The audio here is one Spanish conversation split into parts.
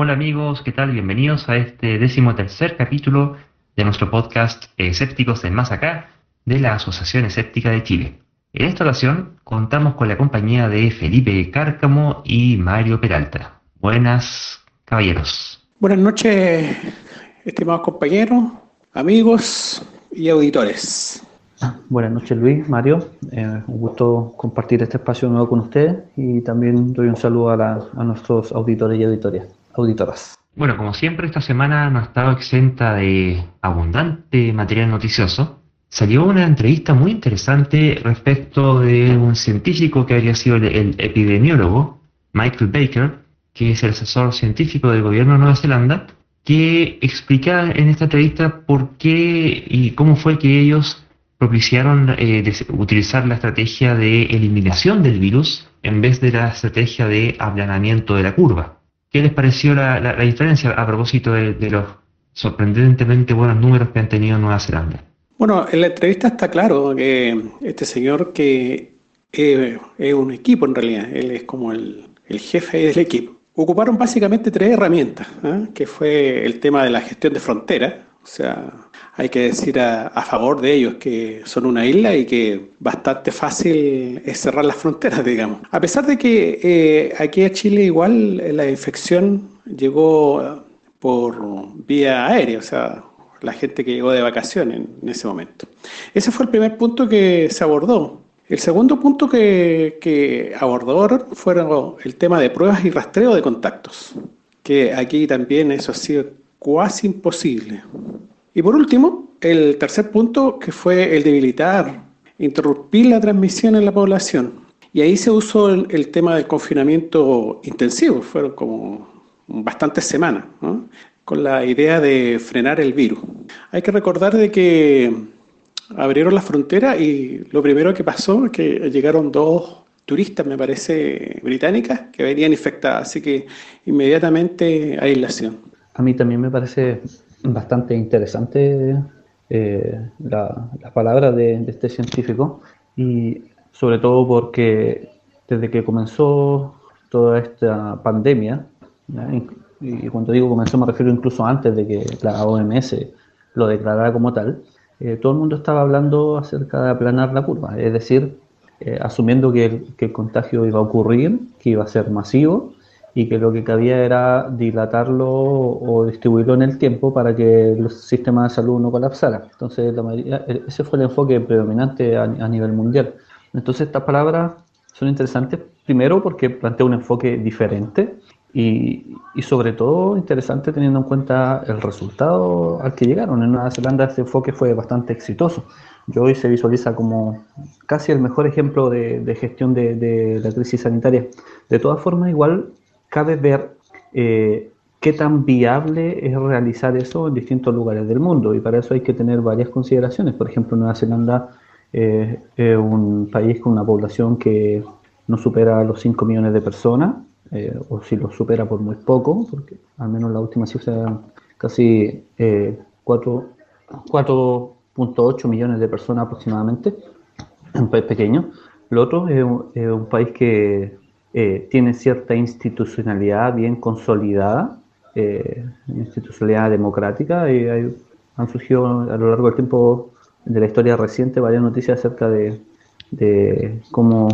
Hola amigos, ¿qué tal? Bienvenidos a este décimo tercer capítulo de nuestro podcast Escépticos del Más Acá de la Asociación Escéptica de Chile. En esta ocasión contamos con la compañía de Felipe Cárcamo y Mario Peralta. Buenas, caballeros. Buenas noches, estimados compañeros, amigos y auditores. Buenas noches Luis, Mario, eh, un gusto compartir este espacio nuevo con ustedes y también doy un saludo a, nuestros auditores y Bueno, como siempre esta semana no ha estado exenta de abundante material noticioso. Salió una entrevista muy interesante respecto de un científico que habría sido el epidemiólogo, Michael Baker, que es el asesor científico del gobierno de Nueva Zelanda, que explica en esta entrevista por qué y cómo fue que ellos propiciaron eh, utilizar la estrategia de eliminación del virus en vez de la estrategia de aplanamiento de la curva. ¿Qué les pareció la, diferencia a propósito de, los sorprendentemente buenos números que han tenido en Nueva Zelanda? Bueno, en la entrevista está claro que este señor que es, un equipo en realidad, él es como el, jefe del equipo. Ocuparon básicamente tres herramientas, ¿eh? que fue el tema de la gestión de fronteras, o sea, hay que decir a, favor de ellos que son una isla y que bastante fácil es cerrar las fronteras, digamos. A pesar de que eh, aquí a Chile igual la infección llegó por vía aérea, o sea, la gente que llegó de vacaciones en, ese momento. Ese fue el primer punto que se abordó. El segundo punto que, que abordó fue el tema de pruebas y rastreo de contactos, que aquí también eso ha sido casi imposible. Y por último, el tercer punto que fue el debilitar, interrumpir la transmisión en la población. Y ahí se usó el, tema del confinamiento intensivo, fueron como bastantes semanas, con la idea de frenar el virus. Hay que recordar de que abrieron la frontera y lo primero que pasó es que llegaron dos turistas, me parece, británicas, que venían infectadas, así que inmediatamente aislación. A mí también me parece bastante interesante eh, la, las palabras de, este científico y sobre todo porque desde que comenzó toda esta pandemia, y cuando digo comenzó me refiero incluso antes de que la OMS lo declarara como tal, eh, todo el mundo estaba hablando acerca de aplanar la curva, es decir, eh, asumiendo que que el contagio iba a ocurrir, que iba a ser masivo y que lo que cabía era dilatarlo o distribuirlo en el tiempo para que el sistema de salud no colapsara. Entonces, la mayoría, ese fue el enfoque predominante a, nivel mundial. Entonces, estas palabras son interesantes, primero porque plantea un enfoque diferente y, y, sobre todo interesante teniendo en cuenta el resultado al que llegaron. En Nueva Zelanda ese enfoque fue bastante exitoso. Yo hoy se visualiza como casi el mejor ejemplo de, de gestión de, de, la crisis sanitaria. De todas formas, igual cabe ver eh, qué tan viable es realizar eso en distintos lugares del mundo y para eso hay que tener varias consideraciones. Por ejemplo, Nueva Zelanda eh, es un país con una población que no supera los 5 millones de personas, eh, o si lo supera por muy poco, porque al menos la última cifra casi 4.8 millones de personas aproximadamente, un país pequeño. Lo otro es un país que eh, tiene cierta institucionalidad bien consolidada, eh, institucionalidad democrática, y han surgido a lo largo del tiempo de la historia reciente varias noticias acerca de, cómo,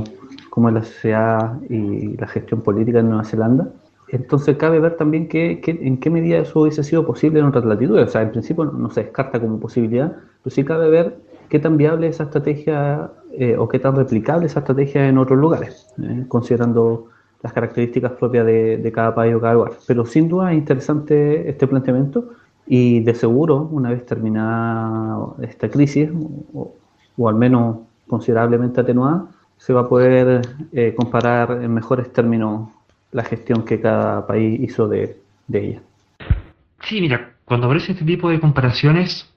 cómo, es la sociedad y la gestión política en Nueva Zelanda. Entonces cabe ver también que, en qué medida eso hubiese sido posible en otras latitudes. O sea, en principio no se descarta como posibilidad, pero sí cabe ver qué tan viable es esa estrategia eh, o qué tan replicable esa estrategia en otros lugares, eh, considerando las características propias de, cada país o cada lugar. Pero sin duda es interesante este planteamiento y de seguro, una vez terminada esta crisis, o, al menos considerablemente atenuada, se va a poder eh, comparar en mejores términos la gestión que cada país hizo de, ella. Sí, mira, cuando aparece este tipo de comparaciones,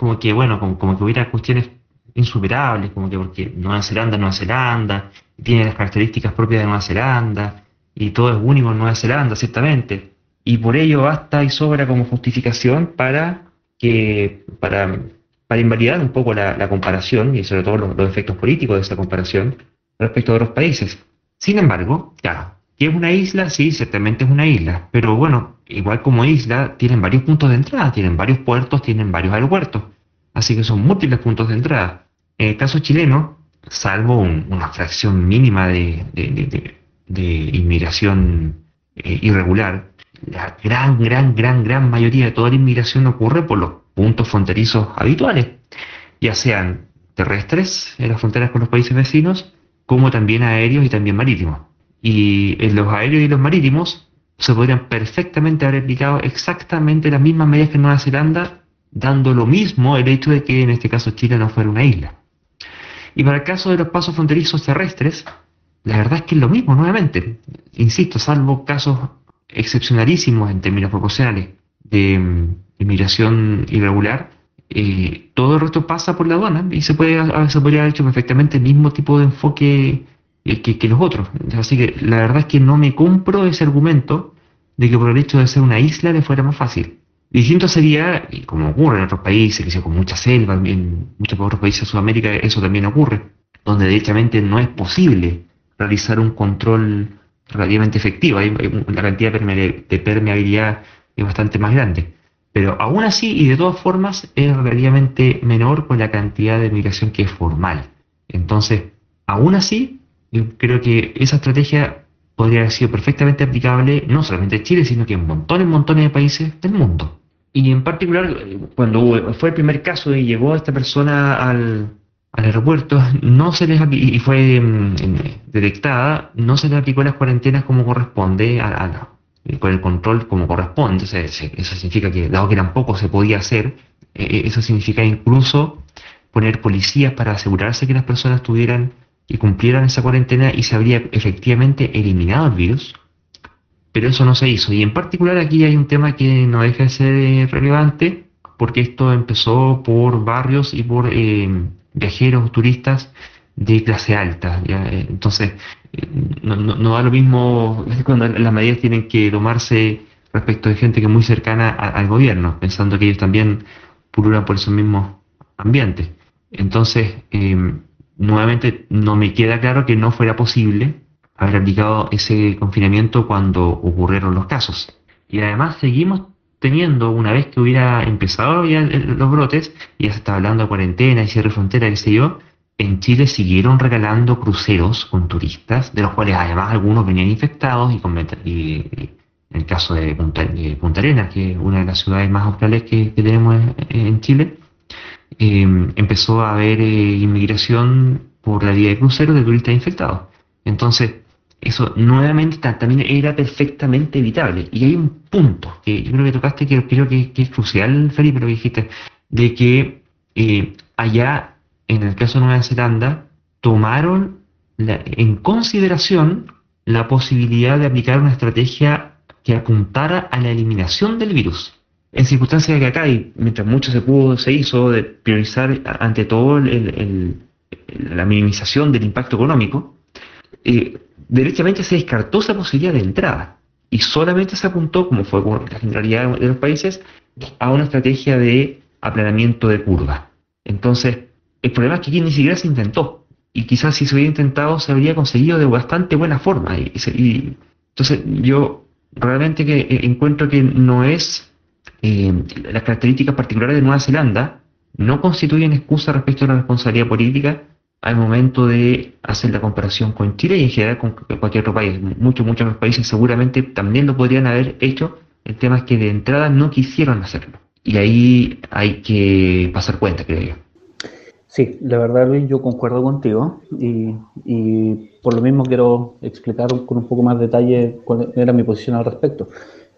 como que, bueno, como que hubiera cuestiones insuperables, como que porque Nueva Zelanda Nueva Zelanda, tiene las características propias de Nueva Zelanda, y todo es único en Nueva Zelanda, ciertamente. Y por ello basta y sobra como justificación para que, para, para invalidar un poco la, comparación y sobre todo los, efectos políticos de esa comparación respecto a otros países. Sin embargo, claro, ¿Qué es una isla? Sí, ciertamente es una isla, pero bueno, igual como isla, tienen varios puntos de entrada, tienen varios puertos, tienen varios aeropuertos, así que son múltiples puntos de entrada. En el caso chileno, salvo una fracción mínima de, inmigración eh, irregular, la gran, gran, gran, gran mayoría de toda la inmigración ocurre por los puntos fronterizos habituales, ya sean terrestres en las fronteras con los países vecinos, como también aéreos y también marítimos. Y en los aéreos y los marítimos se podrían perfectamente haber aplicado exactamente las mismas medidas que en Nueva Zelanda, dando lo mismo el hecho de que en este caso Chile no fuera una isla. Y para el caso de los pasos fronterizos terrestres, la verdad es que es lo mismo, nuevamente. Insisto, salvo casos excepcionalísimos en términos proporcionales de mm, inmigración irregular, eh, todo el resto pasa por la aduana y se puede se podría haber hecho perfectamente el mismo tipo de enfoque eh, que, los otros. Así que la verdad es que no me compro ese argumento de que por el hecho de ser una isla le fuera más fácil. Distinto sería, como ocurre en otros países, que sea con mucha selva, en muchos otros países de Sudamérica eso también ocurre, donde derechamente no es posible realizar un control relativamente efectivo, hay, una cantidad de permeabilidad es bastante más grande. Pero aún así, y de todas formas, es relativamente menor con la cantidad de migración que es formal. Entonces, aún así, yo creo que esa estrategia podría haber sido perfectamente aplicable no solamente en Chile, sino que en montones, montones de países del mundo. Y en particular, cuando fue el primer caso y llegó esta persona al, aeropuerto, no se les y fue mm, detectada, no se le aplicó las cuarentenas como corresponde, a, con el control como corresponde. eso significa que, dado que tampoco se podía hacer, eh, eh, eso significa incluso poner policías para asegurarse que las personas tuvieran y cumplieran esa cuarentena y se habría efectivamente eliminado el virus, pero eso no se hizo. Y en particular aquí hay un tema que no deja de ser eh, relevante, porque esto empezó por barrios y por eh, viajeros, turistas de clase alta. Eh, entonces, no, da lo mismo cuando las medidas tienen que tomarse respecto de gente que es muy cercana al gobierno, pensando que ellos también pululan por esos mismos ambientes. Entonces, nuevamente no me queda claro que no fuera posible haber aplicado ese confinamiento cuando ocurrieron los casos. Y además seguimos teniendo, una vez que hubiera empezado ya los brotes, y ya se está hablando de cuarentena y cierre de frontera, qué sé yo, en Chile siguieron regalando cruceros con turistas, de los cuales además algunos venían infectados, y, en el caso de Punta, Arenas, que es una de las ciudades más australes que tenemos en Chile, Em, empezó a haber eh, inmigración por la vía de cruceros de turistas infectados. Entonces, eso nuevamente también era perfectamente evitable. Y hay un punto que yo creo que tocaste que creo que, es crucial, Felipe, lo que dijiste, de que eh, allá, en el caso de Nueva Zelanda, tomaron en consideración la posibilidad de aplicar una estrategia que apuntara a la eliminación del virus en circunstancias que acá, y mientras mucho se pudo, se hizo de priorizar ante todo la minimización del impacto económico, eh, derechamente se descartó esa posibilidad de entrada y solamente se apuntó, como fue con la generalidad de los países, a una estrategia de aplanamiento de curva. Entonces, el problema es que aquí ni siquiera se intentó y quizás si se hubiera intentado se habría conseguido de bastante buena forma. y entonces, yo realmente que eh, encuentro que no es eh, las características particulares de Nueva Zelanda no constituyen excusa respecto a la responsabilidad política al momento de hacer la comparación con Chile y en general con cualquier otro país. Muchos, muchos otros países seguramente también lo podrían haber hecho. El tema es que de entrada no quisieron hacerlo. Y ahí hay que pasar cuenta, creo yo. Sí, la verdad Luis, yo concuerdo contigo y, y por lo mismo quiero explicar con un poco más detalle cuál era mi posición al respecto.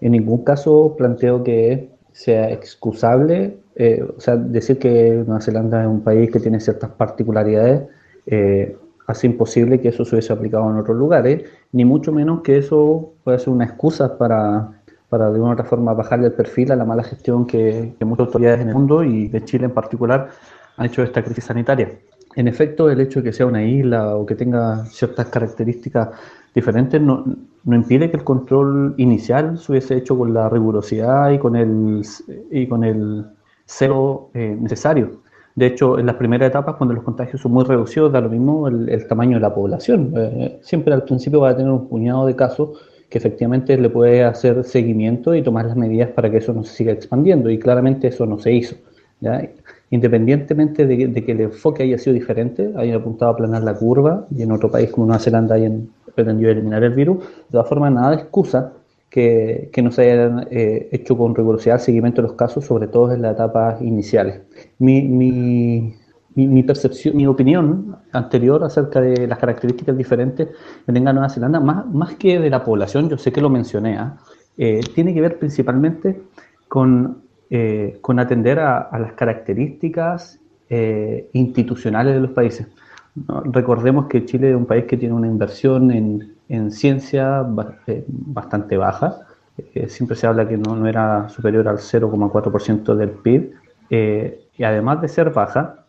En ningún caso planteo que sea excusable, eh, o sea, decir que Nueva Zelanda es un país que tiene ciertas particularidades eh, hace imposible que eso se hubiese aplicado en otros lugares, ni mucho menos que eso pueda ser una excusa para, para de una otra forma bajarle el perfil a la mala gestión que, que muchas autoridades en el mundo y de Chile en particular han hecho de esta crisis sanitaria. En efecto, el hecho de que sea una isla o que tenga ciertas características diferentes no, no impide que el control inicial se hubiese hecho con la rigurosidad y con el, y con el cero eh, necesario. De hecho, en las primeras etapas, cuando los contagios son muy reducidos, da lo mismo el, tamaño de la población. Eh, siempre al principio va a tener un puñado de casos que efectivamente le puede hacer seguimiento y tomar las medidas para que eso no se siga expandiendo. Y claramente eso no se hizo. Independientemente de, que el enfoque haya sido diferente, hayan apuntado a planar la curva y en otro país como Nueva Zelanda hayan pretendido eliminar el virus, de todas formas nada de excusa que, no se hayan eh, hecho con rigurosidad el seguimiento de los casos, sobre todo en las etapas iniciales. Mi, percepción, mi opinión anterior acerca de las características diferentes que tenga Nueva Zelanda, más, más que de la población, yo sé que lo mencioné, ¿ah? eh, tiene que ver principalmente con, eh, con atender a, las características institucionales de los países. Recordemos que Chile es un país que tiene una inversión en, en ciencia eh, bastante baja. Eh, siempre se habla que no, era superior al 0,4% del PIB. Eh, y además de ser baja,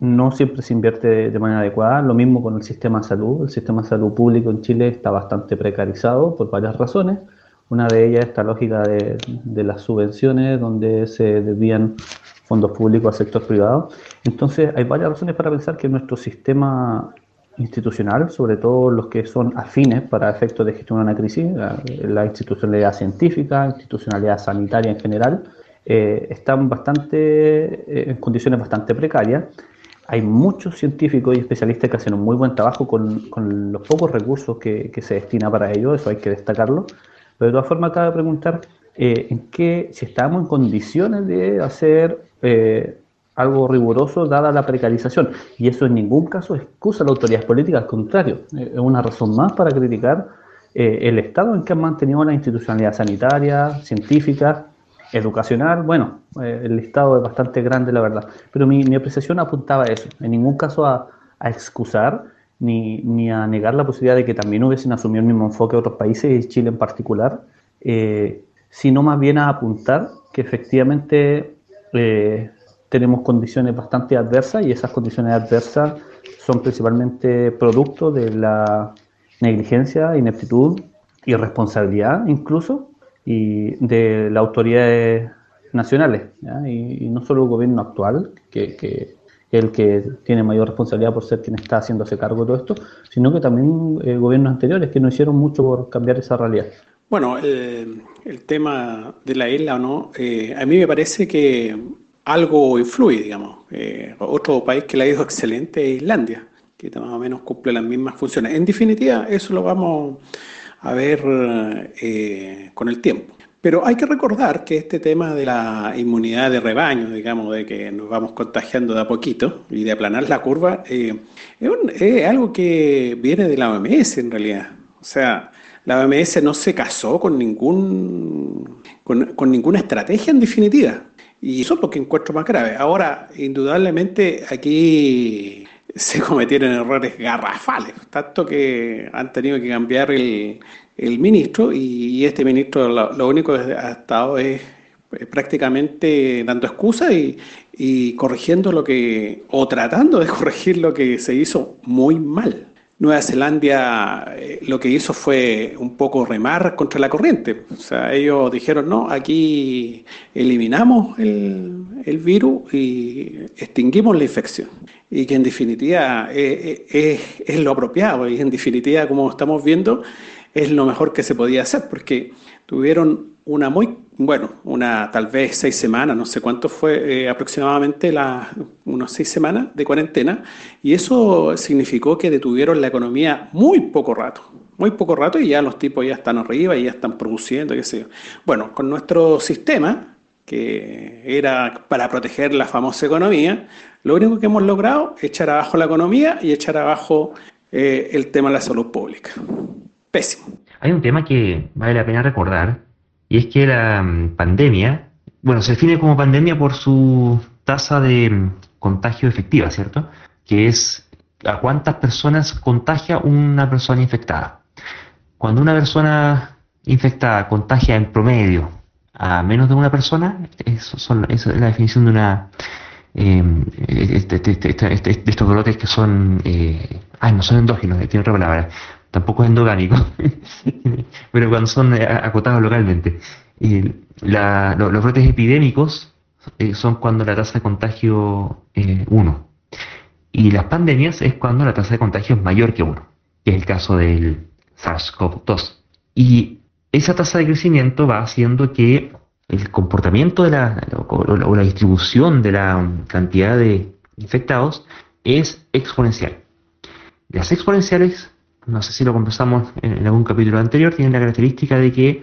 no siempre se invierte de, manera adecuada. Lo mismo con el sistema de salud. El sistema de salud público en Chile está bastante precarizado por varias razones. Una de ellas es esta lógica de, de las subvenciones, donde se desvían fondos públicos al sector privado. Entonces, hay varias razones para pensar que nuestro sistema institucional, sobre todo los que son afines para efectos de gestionar una crisis, la, institucionalidad científica, institucionalidad sanitaria en general, eh, están bastante eh, en condiciones bastante precarias. Hay muchos científicos y especialistas que hacen un muy buen trabajo con, con los pocos recursos que, que, se destina para ello, eso hay que destacarlo. Pero de todas formas, cabe preguntar eh, en qué, si estamos en condiciones de hacer algo riguroso dada la precarización. Y eso en ningún caso excusa a la autoridad política, al contrario, eh, es una razón más para criticar eh, el estado en que han mantenido la institucionalidad sanitaria, científica, educacional. Bueno, eh, el listado es bastante grande, la verdad. Pero mi, apreciación apuntaba a eso, en ningún caso a, excusar ni, ni, a negar la posibilidad de que también hubiesen asumido el mismo enfoque otros países, y Chile en particular, sino más bien a apuntar que efectivamente tenemos condiciones bastante adversas y esas condiciones adversas son principalmente producto de la negligencia, ineptitud, irresponsabilidad incluso, y de las autoridades nacionales, y, no solo el gobierno actual, que, el que tiene mayor responsabilidad por ser quien está haciéndose cargo de todo esto, sino que también eh, gobiernos anteriores que no hicieron mucho por cambiar esa realidad. Bueno, el, tema de la isla no, eh, a mí me parece que algo influye, digamos. Eh, otro país que le ha ido excelente es Islandia, que más o menos cumple las mismas funciones. En definitiva, eso lo vamos a ver eh, con el tiempo. Pero hay que recordar que este tema de la inmunidad de rebaño, digamos, de que nos vamos contagiando de a poquito y de aplanar la curva, eh, es, algo que viene de la OMS en realidad. O sea, la OMS no se casó con ningún con ninguna estrategia en definitiva. Y eso es lo que encuentro más grave. Ahora, indudablemente aquí se cometieron errores garrafales, tanto que han tenido que cambiar el, ministro y, este ministro lo, único que ha estado es prácticamente dando excusas y, y corrigiendo lo que, o tratando de corregir lo que se hizo muy mal. Nueva Zelanda eh, lo que hizo fue un poco remar contra la corriente. O sea, ellos dijeron, no, aquí eliminamos el, virus y extinguimos la infección. Y que en definitiva eh, eh, es, lo apropiado y en definitiva, como estamos viendo, es lo mejor que se podía hacer porque tuvieron una muy, bueno, una tal vez seis semanas, no sé cuánto fue eh, aproximadamente, la, unos seis semanas de cuarentena, y eso significó que detuvieron la economía muy poco rato, muy poco rato, y ya los tipos ya están arriba y ya están produciendo, qué sé yo. Bueno, con nuestro sistema, que era para proteger la famosa economía, lo único que hemos logrado es echar abajo la economía y echar abajo eh, el tema de la salud pública. Hay un tema que vale la pena recordar, y es que la mm, pandemia, bueno, se define como pandemia por su tasa de mm, contagio efectiva, ¿cierto? Que es a cuántas personas contagia una persona infectada. Cuando una persona infectada contagia en promedio a menos de una persona, eso, es la definición de una de, estos brotes que son, eh, no son endógenos, tiene otra palabra, tampoco es endogámico, pero cuando son eh, acotados localmente. Y los brotes epidémicos eh, son cuando la tasa de contagio es 1. Y las pandemias es cuando la tasa de contagio es mayor que 1, que es el caso del SARS-CoV-2. Y esa tasa de crecimiento va haciendo que el comportamiento de la, o la distribución de la cantidad de infectados es exponencial. Las exponenciales, no sé si lo conversamos en algún capítulo anterior, tienen la característica de que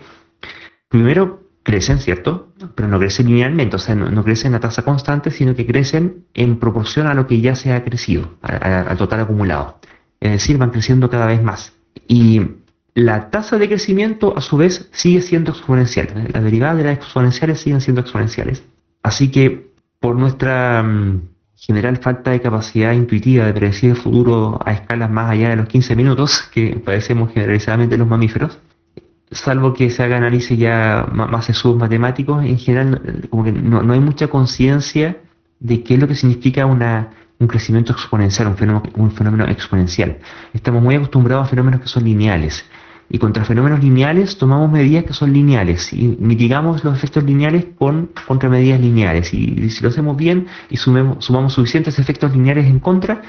primero crecen, ¿cierto? Pero no crecen linealmente, o sea, no, crecen a tasa constante, sino que crecen en proporción a lo que ya se ha crecido, al total acumulado. Es decir, van creciendo cada vez más. Y la tasa de crecimiento, a su vez, sigue siendo exponencial. Las derivadas de las exponenciales siguen siendo exponenciales. Así que, por nuestra mm, general falta de capacidad intuitiva de predecir el futuro a escalas más allá de los 15 minutos que padecemos generalizadamente los mamíferos, salvo que se haga análisis ya más submatemáticos, en general como que no, hay mucha conciencia de qué es lo que significa una, un crecimiento exponencial, un fenómeno, un fenómeno exponencial. Estamos muy acostumbrados a fenómenos que son lineales. Y contra fenómenos lineales tomamos medidas que son lineales y mitigamos los efectos lineales con contramedidas lineales. Y, si lo hacemos bien y sumamos suficientes efectos lineales en contra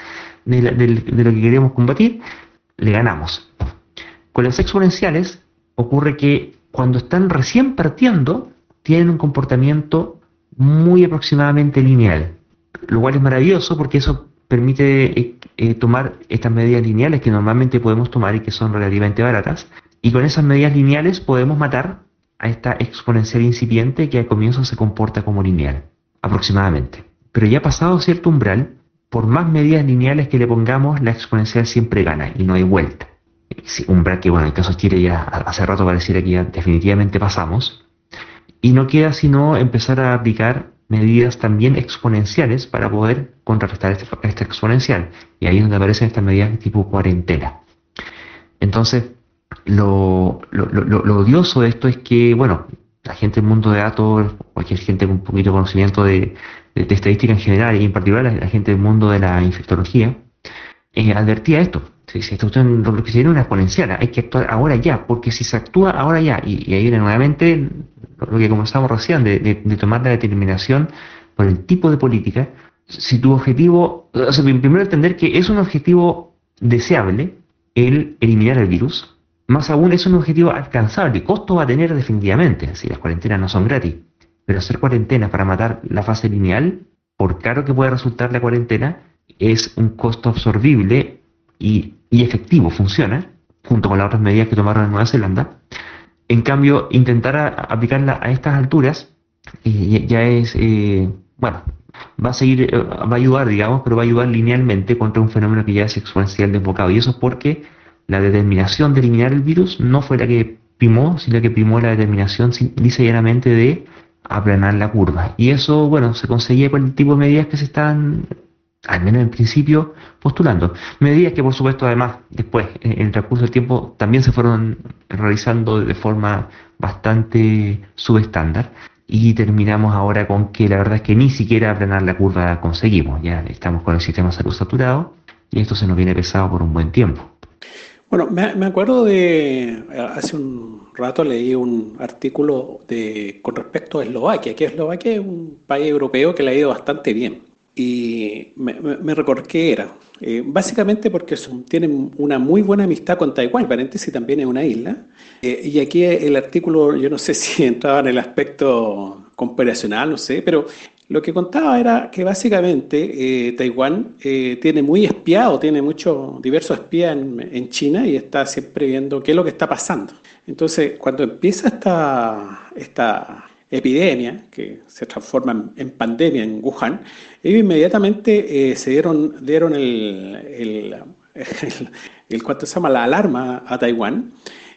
de, de lo que queremos combatir, le ganamos. Con las exponenciales ocurre que cuando están recién partiendo, tienen un comportamiento muy aproximadamente lineal, lo cual es maravilloso porque eso permite eh, tomar estas medidas lineales que normalmente podemos tomar y que son relativamente baratas. Y con esas medidas lineales podemos matar a esta exponencial incipiente que al comienzo se comporta como lineal, aproximadamente. Pero ya pasado cierto umbral, por más medidas lineales que le pongamos, la exponencial siempre gana y no hay vuelta. umbral que, bueno, en el caso de Chile ya hace rato pareciera que ya definitivamente pasamos. Y no queda sino empezar a aplicar medidas también exponenciales para poder contrarrestar este, este, exponencial. Y ahí es donde aparecen estas medidas tipo cuarentena. Entonces, lo, odioso de esto es que, bueno, la gente del mundo de datos, cualquier gente con un poquito de conocimiento de, estadística en general y en particular la, gente del mundo de la infectología, eh, advertía esto. Si, esto lo que tiene una exponencial, hay que actuar ahora ya, porque si se actúa ahora ya, y, y ahí viene nuevamente lo que comenzamos recién, de, tomar la determinación por el tipo de política, si tu objetivo, o sea, primero entender que es un objetivo deseable el eliminar el virus, más aún es un objetivo alcanzable, costo va a tener definitivamente, si las cuarentenas no son gratis, pero hacer cuarentena para matar la fase lineal, por caro que pueda resultar la cuarentena, es un costo absorbible y, y efectivo, funciona, junto con las otras medidas que tomaron en Nueva Zelanda, en cambio, intentar aplicarla a estas alturas eh, ya es, eh, bueno, va a seguir, eh, va a ayudar, digamos, pero va a ayudar linealmente contra un fenómeno que ya es exponencial desbocado. Y eso es porque la determinación de eliminar el virus no fue la que primó, sino que primó la determinación dice llanamente de aplanar la curva. Y eso, bueno, se conseguía con el tipo de medidas que se están al menos en principio, postulando. Medidas que, por supuesto, además, después, en el transcurso del tiempo, también se fueron realizando de forma bastante subestándar. Y terminamos ahora con que la verdad es que ni siquiera aplanar la curva conseguimos. Ya estamos con el sistema salud saturado y esto se nos viene pesado por un buen tiempo. Bueno, me, acuerdo de, hace un rato leí un artículo de, con respecto a Eslovaquia, que Eslovaquia es un país europeo que le ha ido bastante bien y me, me, recordé que era. Eh, básicamente porque tienen una muy buena amistad con Taiwán, paréntesis también es una isla. Eh, y aquí el artículo, yo no sé si entraba en el aspecto comparacional, no sé, pero lo que contaba era que básicamente eh, Taiwán tiene muy espiado, tiene muchos diversos espías en, en, China y está siempre viendo qué es lo que está pasando. Entonces, cuando empieza esta, esta epidemia, que se transforma en, pandemia en Wuhan, ellos inmediatamente eh, se dieron, dieron el, el, el, se llama? la alarma a Taiwán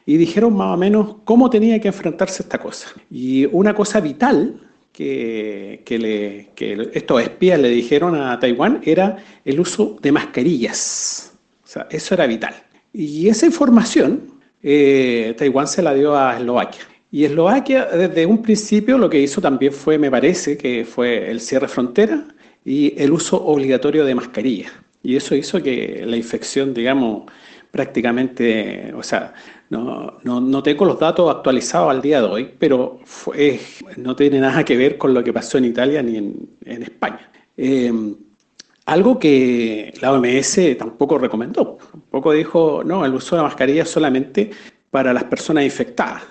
y dijeron más o menos cómo tenía que enfrentarse esta cosa. Y una cosa vital que, que, le, que estos espías le dijeron a Taiwán era el uso de mascarillas. O sea, eso era vital. Y esa información eh, Taiwán se la dio a Eslovaquia. Y Eslovaquia desde un principio lo que hizo también fue, me parece, que fue el cierre frontera y el uso obligatorio de mascarilla. Y eso hizo que la infección, digamos, prácticamente, o sea, no, no, tengo los datos actualizados al día de hoy, pero no tiene nada que ver con lo que pasó en Italia ni en, España. Em, algo que la OMS tampoco recomendó. Tampoco dijo, no, el uso de la mascarilla solamente para las personas infectadas.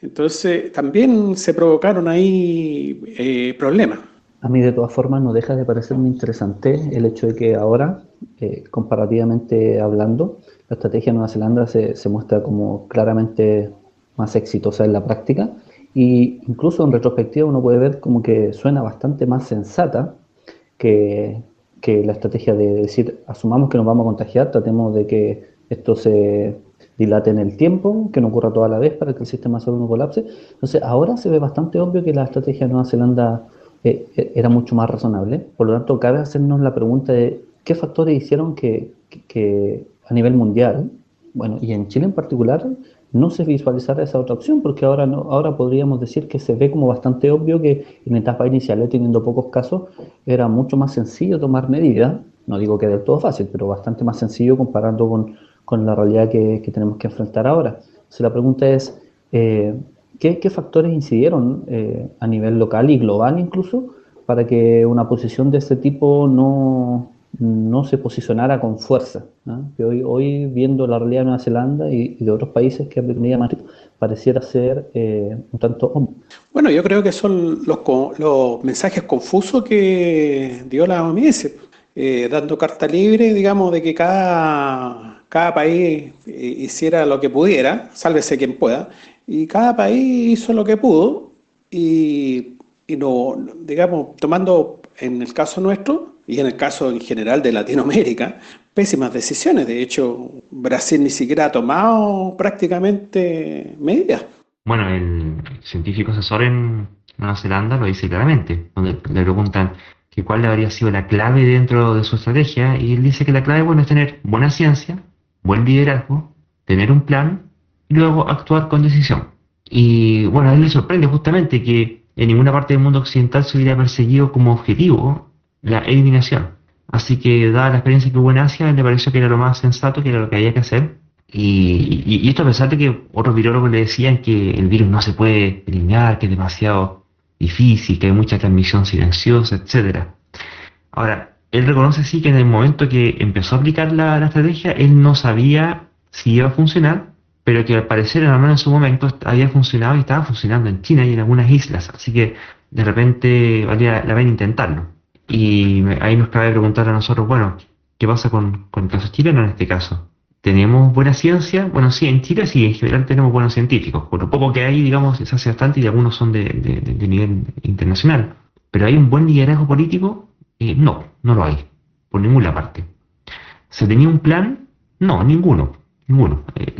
Entonces, también se provocaron ahí eh, problemas. A mí, de todas formas, no deja de parecer muy interesante el hecho de que ahora, eh, comparativamente hablando, la estrategia de Nueva Zelanda se, se, muestra como claramente más exitosa en la práctica y incluso en retrospectiva uno puede ver como que suena bastante más sensata que, que la estrategia de decir, asumamos que nos vamos a contagiar, tratemos de que esto se dilate en el tiempo, que no ocurra toda la vez para que el sistema de salud no colapse. Entonces, ahora se ve bastante obvio que la estrategia de Nueva Zelanda eh, eh, era mucho más razonable. Por lo tanto, cabe hacernos la pregunta de qué factores hicieron que, que, a nivel mundial, bueno, y en Chile en particular, no se visualizara esa otra opción, porque ahora, no, ahora podríamos decir que se ve como bastante obvio que en etapas iniciales, teniendo pocos casos, era mucho más sencillo tomar medidas, no digo que del todo fácil, pero bastante más sencillo comparando con, con la realidad que, que, tenemos que enfrentar ahora. Entonces la pregunta es, eh, ¿Qué, factores incidieron eh, a nivel local y global incluso para que una posición de este tipo no, no se posicionara con fuerza? Que hoy, hoy, viendo la realidad de Nueva Zelanda y, de otros países que Madrid, pareciera ser eh, un tanto... Bueno, yo creo que son los, los mensajes confusos que dio la OMS, eh, dando carta libre, digamos, de que cada, cada país hiciera lo que pudiera, sálvese quien pueda, y cada país hizo lo que pudo y, no, digamos, tomando en el caso nuestro y en el caso en general de Latinoamérica, pésimas decisiones. De hecho, Brasil ni siquiera ha tomado prácticamente medidas. Bueno, el científico asesor en Nueva Zelanda lo dice claramente, donde le preguntan que cuál habría sido la clave dentro de su estrategia y él dice que la clave bueno, es tener buena ciencia, buen liderazgo, tener un plan y luego actuar con decisión. Y bueno, a él le sorprende justamente que en ninguna parte del mundo occidental se hubiera perseguido como objetivo la eliminación. Así que, dada la experiencia que hubo en Asia, le pareció que era lo más sensato, que era lo que había que hacer. Y, esto a pesar de que otros virólogos le decían que el virus no se puede eliminar, que es demasiado difícil, que hay mucha transmisión silenciosa, etc. Ahora, él reconoce sí que en el momento que empezó a aplicar la estrategia, él no sabía si iba a funcionar pero que al parecer, al menos en su momento, había funcionado y estaba funcionando en China y en algunas islas, así que de repente valía la pena intentarlo. Y ahí nos cabe preguntar a nosotros, bueno, ¿qué pasa con, con el caso chileno en este caso? ¿Tenemos buena ciencia? Bueno, sí, en Chile sí, en general tenemos buenos científicos. Por lo poco que hay, digamos, se hace bastante y algunos son de, de, nivel internacional. Pero ¿hay un buen liderazgo político? Eh, no, no lo hay, por ninguna parte. ¿Se tenía un plan? No, ninguno. Ninguno. Eh,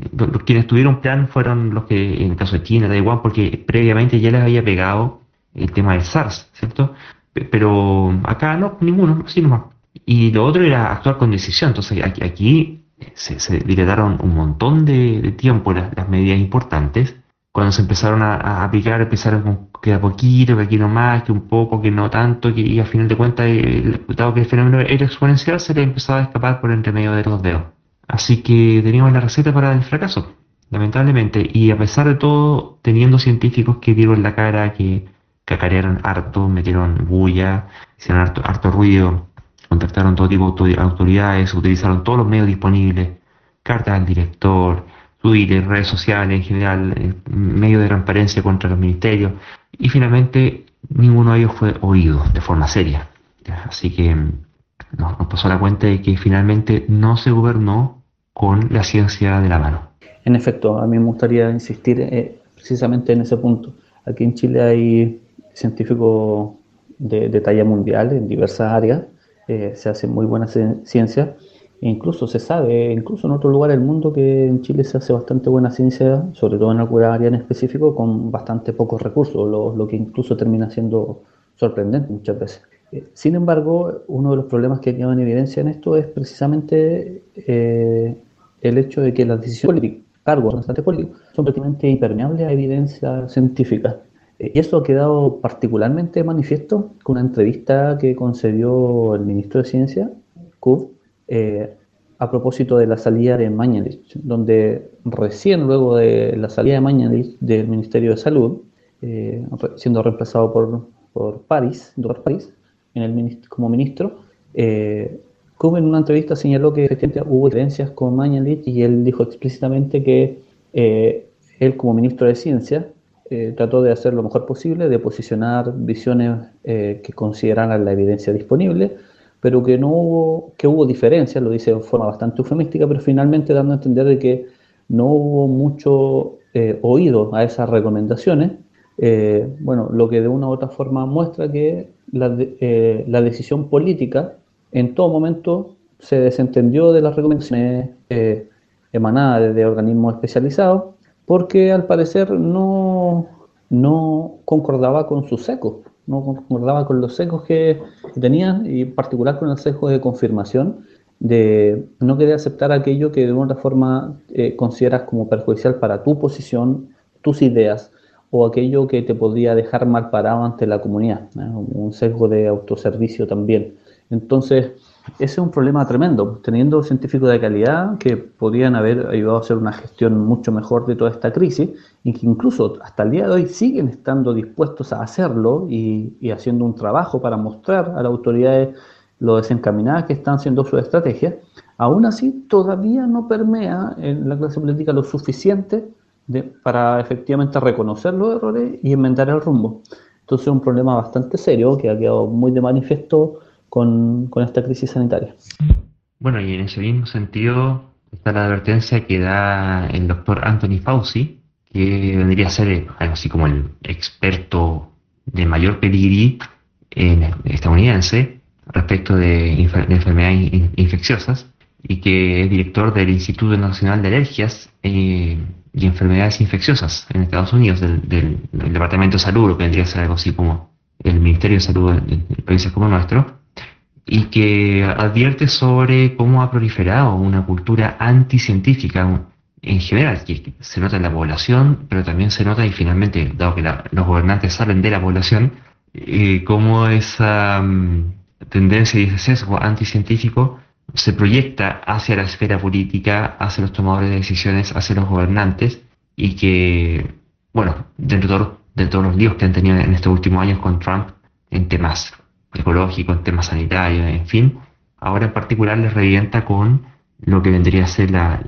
quienes tuvieron plan fueron los que, en el caso de China, Taiwán, porque previamente ya les había pegado el tema del SARS, ¿cierto? Pero acá no, ninguno, así nomás. Y lo otro era actuar con decisión. Entonces aquí, aquí se, se un montón de, tiempo las, medidas importantes. Cuando se empezaron a, aplicar, empezaron con que a poquito, que aquí no más, que un poco, que no tanto, que, y a final de cuentas, dado que el fenómeno era exponencial, se le empezaba a escapar por entre medio de los dedos. Así que teníamos la receta para el fracaso, lamentablemente. Y a pesar de todo, teniendo científicos que dieron la cara, que cacarearon harto, metieron bulla, hicieron harto, ruido, contactaron todo tipo de autoridades, utilizaron todos los medios disponibles, cartas al director, Twitter, redes sociales en general, eh, medios de transparencia contra los ministerios, y finalmente ninguno de ellos fue oído de forma seria. Así que mm, nos pasó la cuenta de que finalmente no se gobernó con la ciencia de la mano. En efecto, a mí me gustaría insistir eh, precisamente en ese punto. Aquí en Chile hay científicos de, talla mundial en diversas áreas, eh, se hace muy buena ciencia, e incluso se sabe, incluso en otro lugar del mundo, que en Chile se hace bastante buena ciencia, sobre todo en alguna área en específico, con bastante pocos recursos, lo, que incluso termina siendo sorprendente muchas veces. Eh, sin embargo, uno de los problemas que quedado en evidencia en esto es precisamente eh, el hecho de que las decisiones políticas, cargos bastante políticos, son prácticamente impermeables a evidencia científica. Eh, y eso ha quedado particularmente manifiesto con una entrevista que concedió el ministro de Ciencia, Kub, eh, a propósito de la salida de Mañalich, donde recién luego de la salida de Mañalich del Ministerio de Salud, eh, siendo reemplazado por, por París, París en el, como ministro, eh, como en una entrevista señaló que hubo diferencias con Mañalich y él dijo explícitamente que eh, él como ministro de Ciencia eh, trató de hacer lo mejor posible, de posicionar visiones eh, que consideraran la evidencia disponible, pero que no hubo, que hubo diferencias, lo dice de forma bastante eufemística, pero finalmente dando a entender de que no hubo mucho oído a esas recomendaciones, bueno, lo que de una u otra forma muestra que la decisión política en todo momento se desentendió de las recomendaciones emanadas desde organismos especializados porque al parecer no, no concordaba con sus secos, no concordaba con los secos que, tenían, y en particular con el sesgo de confirmación, de no querer aceptar aquello que de una forma eh, consideras como perjudicial para tu posición, tus ideas, o aquello que te podría dejar mal parado ante la comunidad, un sesgo de autoservicio también. Entonces, ese es un problema tremendo, teniendo científicos de calidad que podrían haber ayudado a hacer una gestión mucho mejor de toda esta crisis y que incluso hasta el día de hoy siguen estando dispuestos a hacerlo y, haciendo un trabajo para mostrar a las autoridades lo desencaminadas que están siendo sus estrategias, aún así todavía no permea en la clase política lo suficiente para efectivamente reconocer los errores y enmendar el rumbo. Entonces es un problema bastante serio que ha quedado muy de manifiesto con, esta crisis sanitaria. Bueno, y en ese mismo sentido está la advertencia que da el doctor Anthony Fauci, que vendría a ser algo así como el experto de mayor pedigrí estadounidense respecto de, enfermedades infecciosas y que es director del Instituto Nacional de Alergias eh, y Enfermedades Infecciosas en Estados Unidos, del, Departamento de Salud, que vendría a ser algo así como el Ministerio de Salud en países como nuestro y que advierte sobre cómo ha proliferado una cultura anticientífica en general, que se nota en la población, pero también se nota y finalmente, dado que los gobernantes salen de la población, eh, cómo esa mm, tendencia y ese sesgo anticientífico se proyecta hacia la esfera política, hacia los tomadores de decisiones, hacia los gobernantes, y que, bueno, dentro de, de todos los líos que han tenido en estos últimos años con Trump en temas ecológico, en temas sanitarios, en fin, ahora en particular les revienta con lo que vendría a ser la,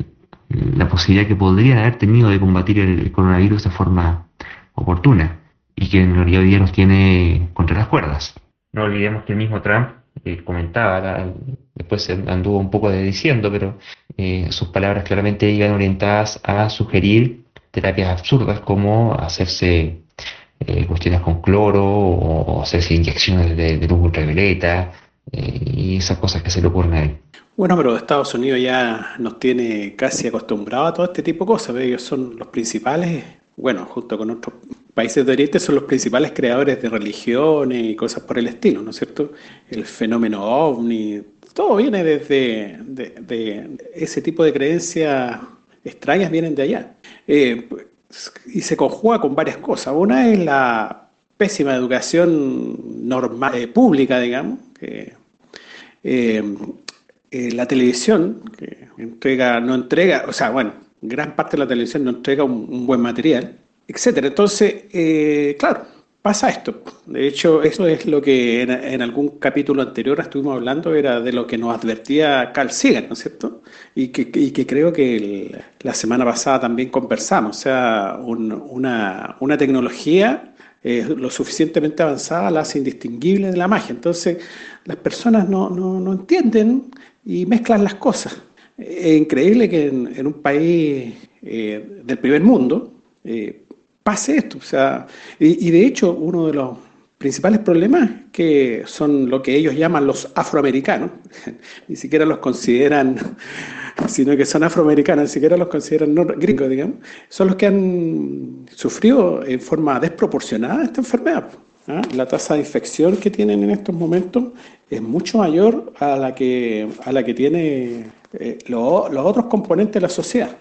la posibilidad que podrían haber tenido de combatir el, coronavirus de forma oportuna y que en realidad hoy día nos tiene contra las cuerdas. No olvidemos que el mismo Trump eh, comentaba, después anduvo un poco de diciendo, pero eh, sus palabras claramente iban orientadas a sugerir terapias absurdas como hacerse eh, cuestiones con cloro o, hacerse inyecciones de, de luz ultravioleta eh, y esas cosas que se le ocurren a. Bueno, pero Estados Unidos ya nos tiene casi acostumbrados a todo este tipo de cosas. Ellos son los principales, bueno, junto con otros países de Oriente, son los principales creadores de religiones y cosas por el estilo, ¿no es cierto? El fenómeno ovni, todo viene desde de, ese tipo de creencias extrañas, vienen de allá. Eh, y se conjuga con varias cosas. Una es la pésima educación normal, eh, pública, digamos, que eh, eh, la televisión, que entrega, no entrega, o sea, bueno, gran parte de la televisión no entrega un, buen material, etcétera. Entonces, claro, pasa esto. De hecho, eso es lo que en, algún capítulo anterior estuvimos hablando, era de lo que nos advertía Carl Sagan, ¿no es cierto? Y que, creo que la semana pasada también conversamos. O sea, una, tecnología eh, lo suficientemente avanzada la hace indistinguible de la magia. Entonces, las personas no, entienden y mezclan las cosas. Es increíble que en, un país eh, del primer mundo, eh, pase esto. O sea, y, de hecho, uno de los principales problemas que son lo que ellos llaman los afroamericanos, ni siquiera los consideran, sino que son afroamericanos, ni siquiera los consideran no, gringos, digamos, son los que han sufrido en forma desproporcionada esta enfermedad. ¿ah? La tasa de infección que tienen en estos momentos es mucho mayor a la que, a la que tiene eh, los otros componentes de la sociedad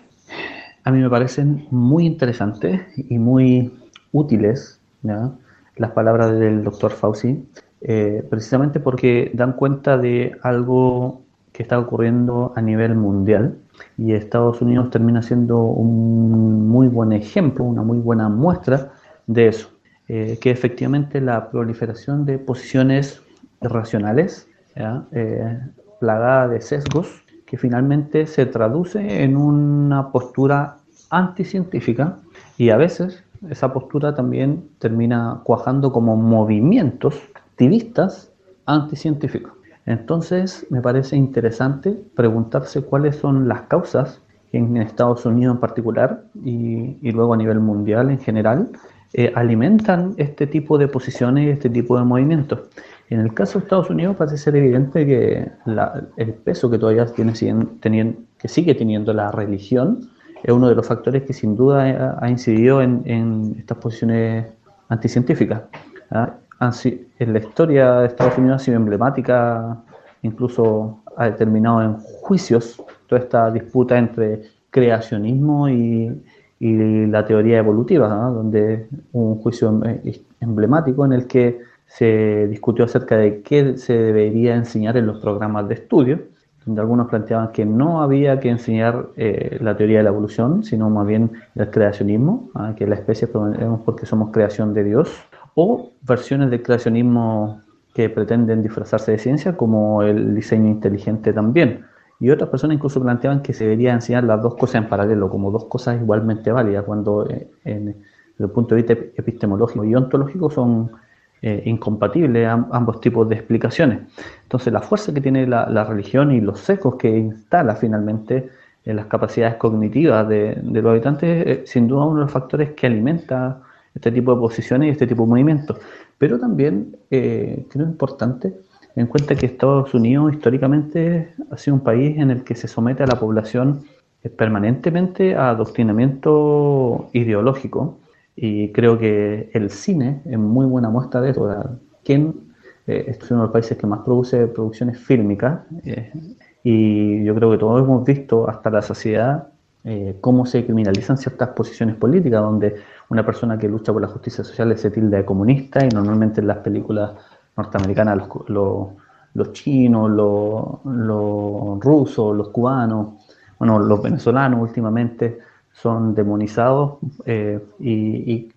a mí me parecen muy interesantes y muy útiles las palabras del doctor Fauci, eh, precisamente porque dan cuenta de algo que está ocurriendo a nivel mundial y Estados Unidos termina siendo un muy buen ejemplo, una muy buena muestra de eso, eh, que efectivamente la proliferación de posiciones irracionales, eh, plagada de sesgos, que finalmente se traduce en una postura anticientífica y a veces esa postura también termina cuajando como movimientos activistas anticientíficos. Entonces, me parece interesante preguntarse cuáles son las causas en Estados Unidos en particular y, luego a nivel mundial en general eh, alimentan este tipo de posiciones y este tipo de movimientos. En el caso de Estados Unidos parece ser evidente que el peso que todavía tiene, que sigue teniendo la religión es uno de los factores que sin duda ha, incidido en, estas posiciones anticientíficas. ¿ah? En la historia de Estados Unidos ha sido emblemática, incluso ha determinado en juicios toda esta disputa entre creacionismo y, la teoría evolutiva, donde un juicio em, emblemático en el que se discutió acerca de qué se debería enseñar en los programas de estudio donde algunos planteaban que no había que enseñar eh, la teoría de la evolución, sino más bien el creacionismo, ¿ah? que la especie es porque somos creación de Dios, o versiones del creacionismo que pretenden disfrazarse de ciencia, como el diseño inteligente también. Y otras personas incluso planteaban que se debería enseñar las dos cosas en paralelo, como dos cosas igualmente válidas, cuando eh, en, desde el punto de vista epistemológico y ontológico son eh, incompatibles ambos tipos de explicaciones. Entonces, la fuerza que tiene la, religión y los secos que instala finalmente en las capacidades cognitivas de, los habitantes, eh, sin duda uno de los factores que alimenta este tipo de posiciones y este tipo de movimientos. Pero también eh, creo importante en cuenta que Estados Unidos históricamente ha sido un país en el que se somete a la población eh, permanentemente a adoctrinamiento ideológico y creo que el cine es muy buena muestra de eso. ¿Quién, eh, es uno de los países que más produce producciones fílmicas eh, y yo creo que todos hemos visto hasta la saciedad eh, cómo se criminalizan ciertas posiciones políticas, donde una persona que lucha por la justicia social se tilda de comunista y normalmente en las películas norteamericanas los, los, chinos, los rusos, los cubanos, bueno, los venezolanos últimamente son demonizados eh, y,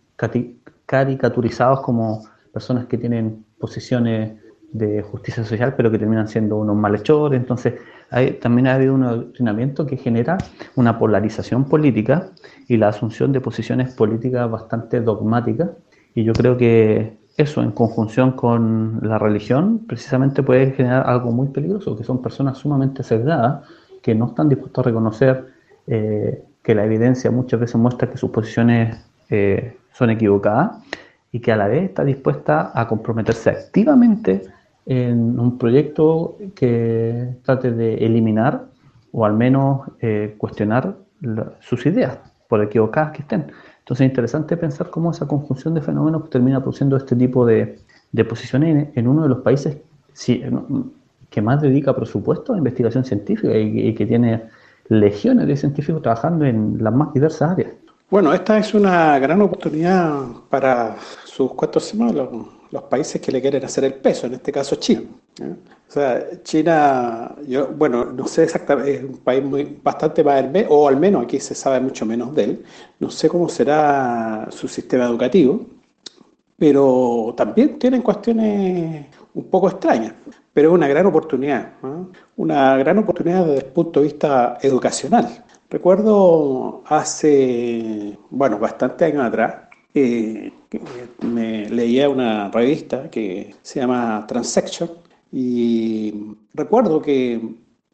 caricaturizados como personas que tienen posiciones de justicia social, pero que terminan siendo unos malhechores. Entonces, también ha habido un adoctrinamiento que genera una polarización política y la asunción de posiciones políticas bastante dogmáticas. Y yo creo que eso, en conjunción con la religión, precisamente puede generar algo muy peligroso, que son personas sumamente sesgadas, que no están dispuestas a reconocer eh, que la evidencia muchas veces muestra que sus posiciones eh, son equivocadas y que a la vez está dispuesta a comprometerse activamente en un proyecto que trate de eliminar o al menos eh, cuestionar sus ideas, por equivocadas que estén. Entonces es interesante pensar cómo esa conjunción de fenómenos termina produciendo este tipo de, posiciones en, uno de los países que más dedica presupuesto a investigación científica y que tiene legiones de científicos trabajando en las más diversas áreas. Bueno, esta es una gran oportunidad para sus cuatro semanas, los, países que le quieren hacer el peso, en este caso China. O sea, China, yo, bueno, no sé exactamente, es un país muy, bastante más o al menos aquí se sabe mucho menos de él. No sé cómo será su sistema educativo, pero también tienen cuestiones un poco extrañas pero es una gran oportunidad, una gran oportunidad desde el punto de vista educacional. Recuerdo hace, bueno, bastante años atrás, eh, me leía una revista que se llama Transaction y recuerdo que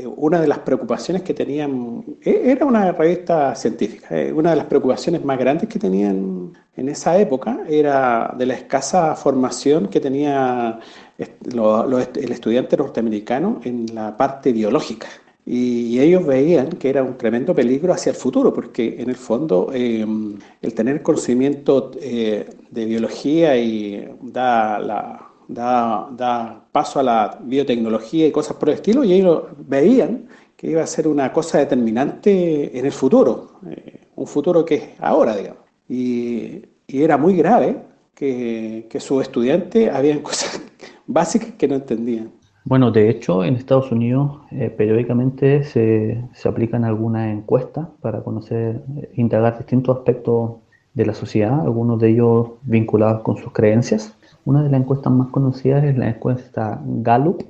una de las preocupaciones que tenían, e, era una revista científica, eh, una de las preocupaciones más grandes que tenían en esa época era de la escasa formación que tenía el estudiante norteamericano en la parte biológica. Y ellos veían que era un tremendo peligro hacia el futuro, porque en el fondo em, el tener conocimiento eh, de biología y da la, da, da paso a la biotecnología y cosas por el estilo, y ellos veían que iba a ser una cosa determinante en el futuro, eh, un futuro que es ahora, digamos. Y, y era muy grave que, que sus estudiantes habían cosas básicas que no entendían. Bueno, de hecho, en Estados Unidos eh, periódicamente se, se, aplican algunas encuestas para conocer, eh, indagar distintos aspectos de la sociedad, algunos de ellos vinculados con sus creencias. Una de las encuestas más conocidas es la encuesta Gallup,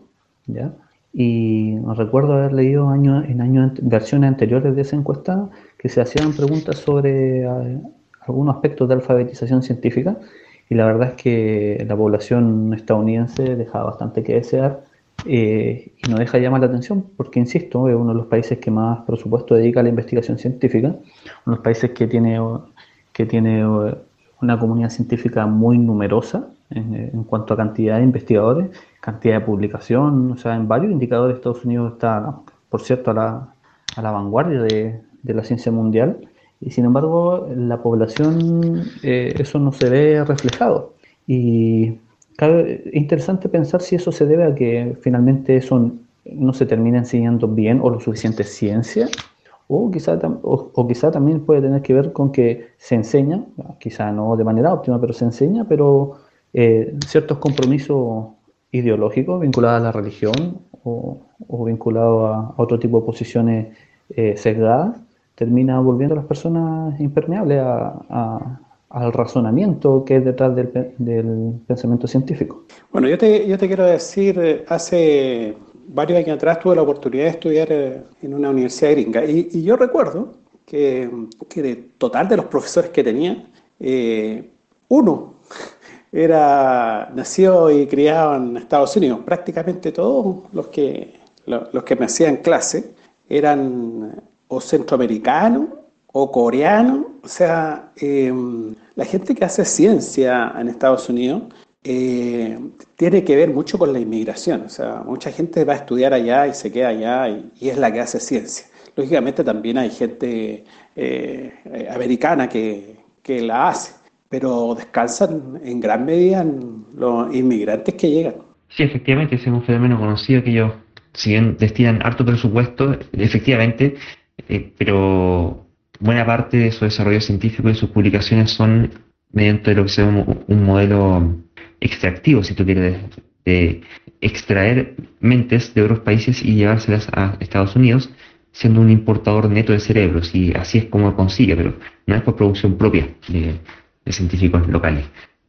¿ya? Y recuerdo haber leído años, en años, versiones anteriores de esa encuesta que se hacían preguntas sobre eh, algunos aspectos de alfabetización científica y la verdad es que la población estadounidense deja bastante que desear eh, y no deja llamar la atención porque, insisto, es uno de los países que más presupuesto dedica a la investigación científica, uno de los países que tiene, que tiene una comunidad científica muy numerosa en, cuanto a cantidad de investigadores, cantidad de publicación, o sea, en varios indicadores Estados Unidos está, por cierto, a la, a la vanguardia de, de la ciencia mundial y sin embargo la población eh, eso no se ve reflejado. Y es interesante pensar si eso se debe a que finalmente eso no se termina enseñando bien o lo suficiente ciencia, o quizá, o, quizá también puede tener que ver con que se enseña, quizá no de manera óptima, pero se enseña, pero eh, ciertos compromisos ideológicos vinculados a la religión o, vinculados a, otro tipo de posiciones eh, sesgadas termina volviendo a las personas impermeables al razonamiento que es detrás del, pensamiento científico. Bueno, yo te, yo te quiero decir, eh, hace varios años atrás tuve la oportunidad de estudiar eh, en una universidad gringa y, yo recuerdo que, que, de total de los profesores que tenía, uno era nacido y criado en Estados Unidos. Prácticamente todos los que, los que me hacían clase eran o centroamericano o coreano. O sea, em, la gente que hace ciencia en Estados Unidos eh, tiene que ver mucho con la inmigración. O sea, mucha gente va a estudiar allá y se queda allá y, es la que hace ciencia. Lógicamente también hay gente eh, americana que, que la hace, pero descansan en gran medida los inmigrantes que llegan. Sí, efectivamente, es un fenómeno conocido que ellos, si bien destinan harto presupuesto, efectivamente eh, pero buena parte de su desarrollo científico y sus publicaciones son mediante lo que se llama un, modelo extractivo, si tú quieres, de, extraer mentes de otros países y llevárselas a Estados Unidos, siendo un importador neto de cerebros, y así es como consigue, pero no es por producción propia de, científicos locales.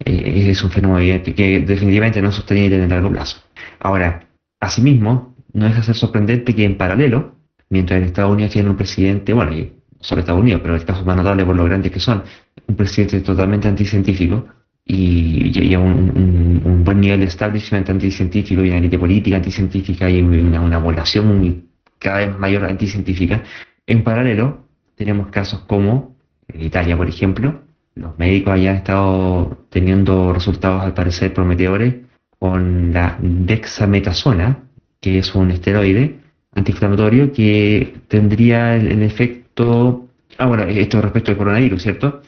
Eh, es un fenómeno que definitivamente no es sostenible en el largo plazo. Ahora, asimismo, no de ser sorprendente que en paralelo mientras en Estados Unidos tiene un presidente, bueno, y solo Estados Unidos, pero el caso más notable por lo grandes que son, un presidente totalmente anticientífico y, un, un, buen nivel de establishment anticientífico y una élite política anticientífica y una, una población cada vez mayor anticientífica. En paralelo, tenemos casos como en Italia, por ejemplo, los médicos hayan estado teniendo resultados al parecer prometedores con la dexametasona, que es un esteroide, antiinflamatorio que tendría el, efecto, ah bueno, esto respecto al coronavirus, ¿cierto?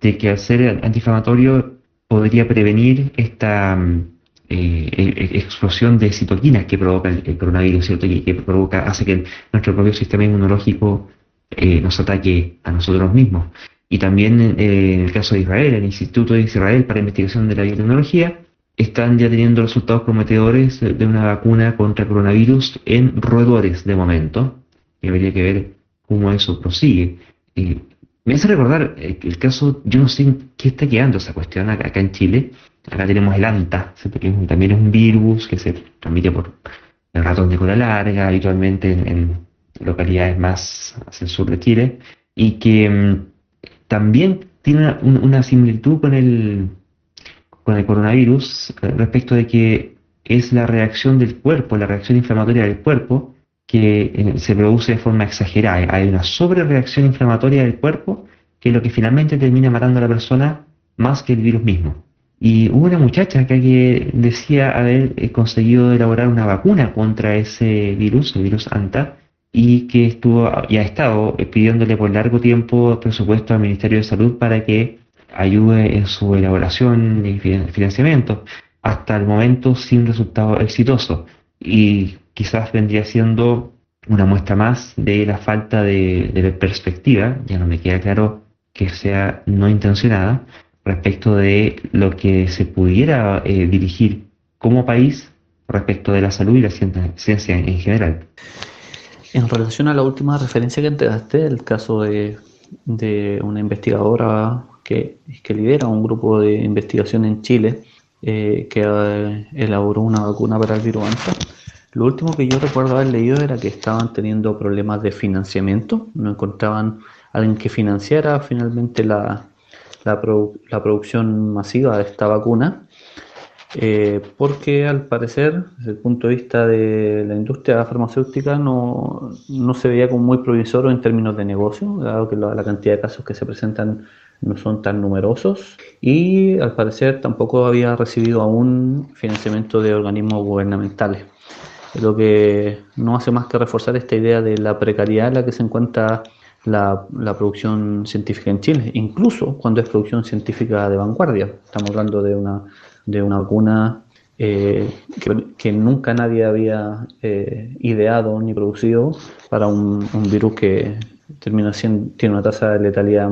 De que al ser antiinflamatorio podría prevenir esta mm, eh, e, e, explosión de citoquinas que provoca el, coronavirus, ¿cierto? Y que provoca, hace que nuestro propio sistema inmunológico eh, nos ataque a nosotros mismos. Y también eh, en el caso de Israel, el Instituto de Israel para Investigación de la Biotecnología, están ya teniendo resultados prometedores de una vacuna contra coronavirus en roedores de momento. Y habría que ver cómo eso prosigue. me hace recordar eh, el caso, yo no sé en qué está quedando esa cuestión acá, en Chile. Acá tenemos el ANTA, que también es un virus que se transmite por el ratón de cola larga, habitualmente en, localidades más hacia el sur de Chile, y que mm, también tiene una similitud con el con el coronavirus eh, respecto de que es la reacción del cuerpo, la reacción inflamatoria del cuerpo, que eh, se produce de forma exagerada. Hay una sobrereacción inflamatoria del cuerpo que es lo que finalmente termina matando a la persona más que el virus mismo. Y hubo una muchacha que decía haber eh, conseguido elaborar una vacuna contra ese virus, el virus ANTA, y que estuvo y ha estado pidiéndole por largo tiempo presupuesto al Ministerio de Salud para que ayude en su elaboración y financiamiento, hasta el momento sin resultado exitoso. Y quizás vendría siendo una muestra más de la falta de, perspectiva, ya no me queda claro que sea no intencionada, respecto de lo que se pudiera eh, dirigir como país respecto de la salud y la ciencia en general. En relación a la última referencia que entregaste, el caso de, una investigadora que, que, lidera un grupo de investigación en Chile eh, que eh, elaboró una vacuna para el virus lo último que yo recuerdo haber leído era que estaban teniendo problemas de financiamiento, no encontraban alguien que financiara finalmente la, la, la producción masiva de esta vacuna eh, porque al parecer, desde el punto de vista de la industria farmacéutica, no, no se veía como muy provisorio en términos de negocio, dado que la, cantidad de casos que se presentan no son tan numerosos, y al parecer tampoco había recibido aún financiamiento de organismos gubernamentales. Lo que no hace más que reforzar esta idea de la precariedad en la que se encuentra la, la, producción científica en Chile, incluso cuando es producción científica de vanguardia. Estamos hablando de una de una vacuna eh, que, nunca nadie había eh, ideado ni producido para un, virus que termina siendo, tiene una tasa de letalidad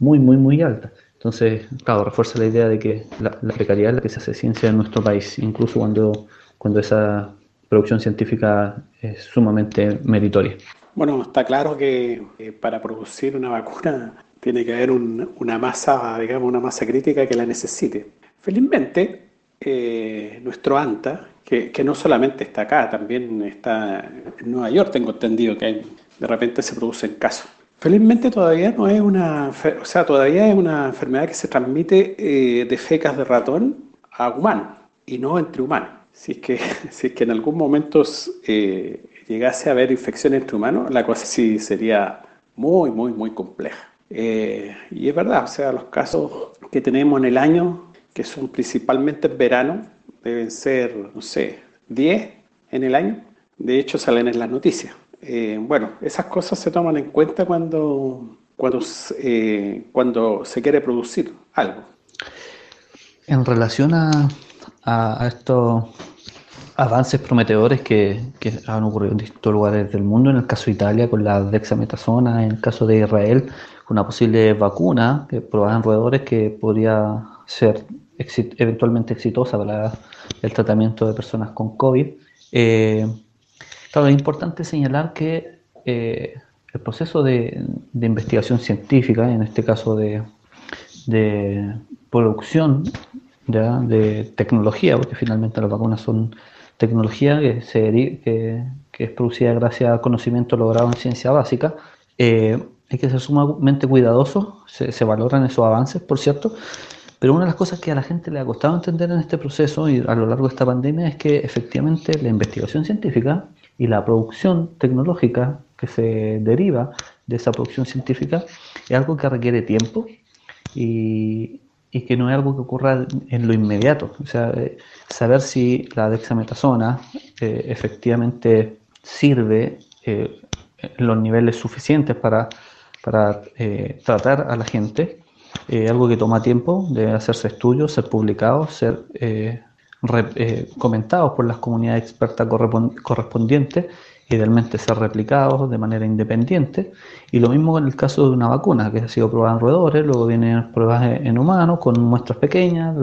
muy, muy, muy alta. Entonces, claro, refuerza la idea de que la, precariedad es la que se hace ciencia en nuestro país, incluso cuando, cuando esa producción científica es sumamente meritoria. Bueno, está claro que para producir una vacuna tiene que haber una masa, digamos, una masa crítica que la necesite. Felizmente, eh, nuestro ANTA, que, no solamente está acá, también está en Nueva York, tengo entendido que de repente se producen casos. Felizmente todavía no es una, o sea, todavía es una enfermedad que se transmite eh, de fecas de ratón a humanos y no entre humanos. Si es que, si que en algún momento eh, llegase a haber infección entre humanos, la cosa sí sería muy, muy, muy compleja. y es verdad, o sea, los casos que tenemos en el año que son principalmente en verano, deben ser, no sé, 10 en el año. De hecho, salen en las noticias. Eh, bueno, esas cosas se toman en cuenta cuando, cuando, eh, cuando se quiere producir algo. En relación a, a, estos avances prometedores que, que, han ocurrido en distintos lugares del mundo, en el caso de Italia con la dexametasona, en el caso de Israel con una posible vacuna que probada en roedores que podría ser eventualmente exitosa para el tratamiento de personas con COVID. Eh, claro, es importante señalar que eh, el proceso de, investigación científica, en este caso de, producción de tecnología, porque finalmente las vacunas son tecnología que, se, que, es producida gracias al conocimiento logrado en ciencia básica, eh, hay que ser sumamente cuidadoso, se, se, valoran esos avances, por cierto, pero una de las cosas que a la gente le ha costado entender en este proceso y a lo largo de esta pandemia es que efectivamente la investigación científica y la producción tecnológica que se deriva de esa producción científica es algo que requiere tiempo y, que no es algo que ocurra en lo inmediato. O sea, eh, saber si la dexametasona eh, efectivamente sirve eh, en los niveles suficientes para, para tratar a la gente eh, algo que toma tiempo, debe hacerse estudios, ser publicados, ser eh, eh, comentados por las comunidades expertas correspondientes, idealmente ser replicados de manera independiente. Y lo mismo en el caso de una vacuna que ha sido probada en roedores, luego vienen pruebas en humanos con muestras pequeñas,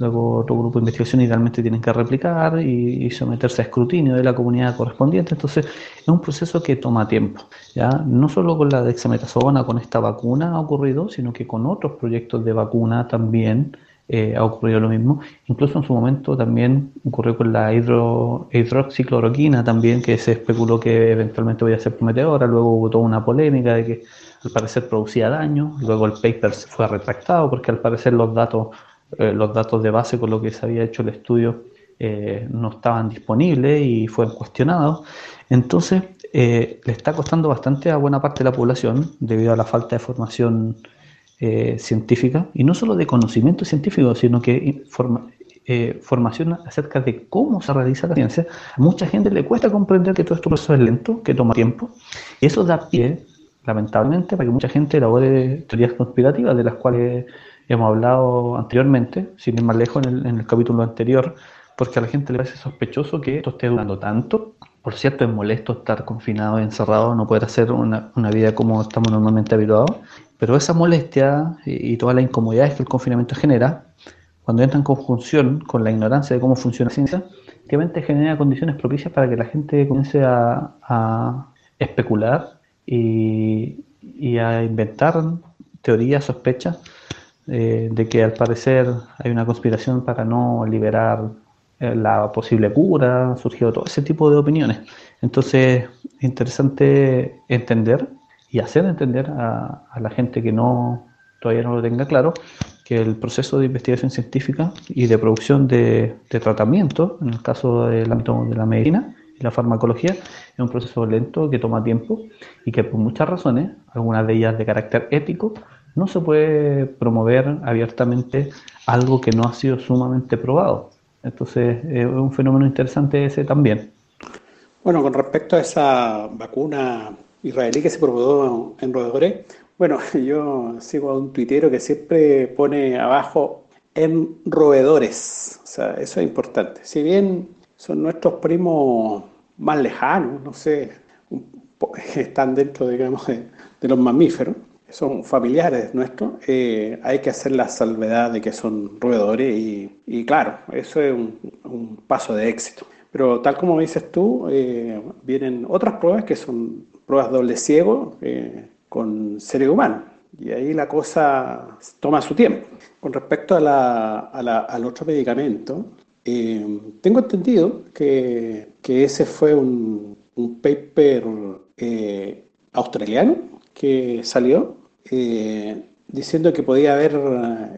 Luego otro grupo de investigación idealmente tienen que replicar y, someterse a escrutinio de la comunidad correspondiente. Entonces es un proceso que toma tiempo. ¿ya? No solo con la dexametasona, con esta vacuna ha ocurrido, sino que con otros proyectos de vacuna también eh, ha ocurrido lo mismo. Incluso en su momento también ocurrió con la hidro, hidroxicloroquina también, que se especuló que eventualmente podía ser prometedora. Luego hubo toda una polémica de que al parecer producía daño. Luego el paper se fue retractado porque al parecer los datos eh, los datos de base con lo que se había hecho el estudio eh, no estaban disponibles y fueron cuestionados. Entonces, eh, le está costando bastante a buena parte de la población debido a la falta de formación científica, y no solo de conocimiento científico, sino que formación acerca de cómo se realiza la ciencia. A mucha gente le cuesta comprender que todo esto proceso es lento, que toma tiempo, y eso da pie, lamentablemente, para que mucha gente elabore teorías conspirativas de las cuales hemos hablado anteriormente, sin ir más lejos en el, capítulo anterior, porque a la gente le parece sospechoso que esto esté durando tanto. Por cierto, es molesto estar confinado, encerrado, no poder hacer una, vida como estamos normalmente habituados, pero esa molestia y, todas las incomodidades que el confinamiento genera, cuando entra en conjunción con la ignorancia de cómo funciona la ciencia, genera condiciones propicias para que la gente comience a, especular y, a inventar teorías, sospechas eh, de que al parecer hay una conspiración para no liberar eh, la posible cura, ha surgido todo ese tipo de opiniones. Entonces, es interesante entender y hacer entender a, la gente que no todavía no lo tenga claro que el proceso de investigación científica y de producción de, tratamiento, en el caso del ámbito de la medicina y la farmacología, es un proceso lento que toma tiempo y que por muchas razones, algunas de ellas de carácter ético, no se puede promover abiertamente algo que no ha sido sumamente probado. Entonces, es un fenómeno interesante ese también. Bueno, con respecto a esa vacuna israelí que se probó en roedores, bueno, yo sigo a un tuitero que siempre pone abajo en roedores, o sea, eso es importante. Si bien son nuestros primos más lejanos, no sé, están dentro, digamos, de, los mamíferos, son familiares nuestros, eh, hay que hacer la salvedad de que son roedores y, claro, eso es un, paso de éxito. Pero tal como dices tú, eh, vienen otras pruebas que son pruebas doble ciego eh, con seres humanos. Y ahí la cosa toma su tiempo. Con respecto a la, al otro medicamento, eh, tengo entendido que, que, ese fue un, un paper eh, australiano que salió diciendo que podía haber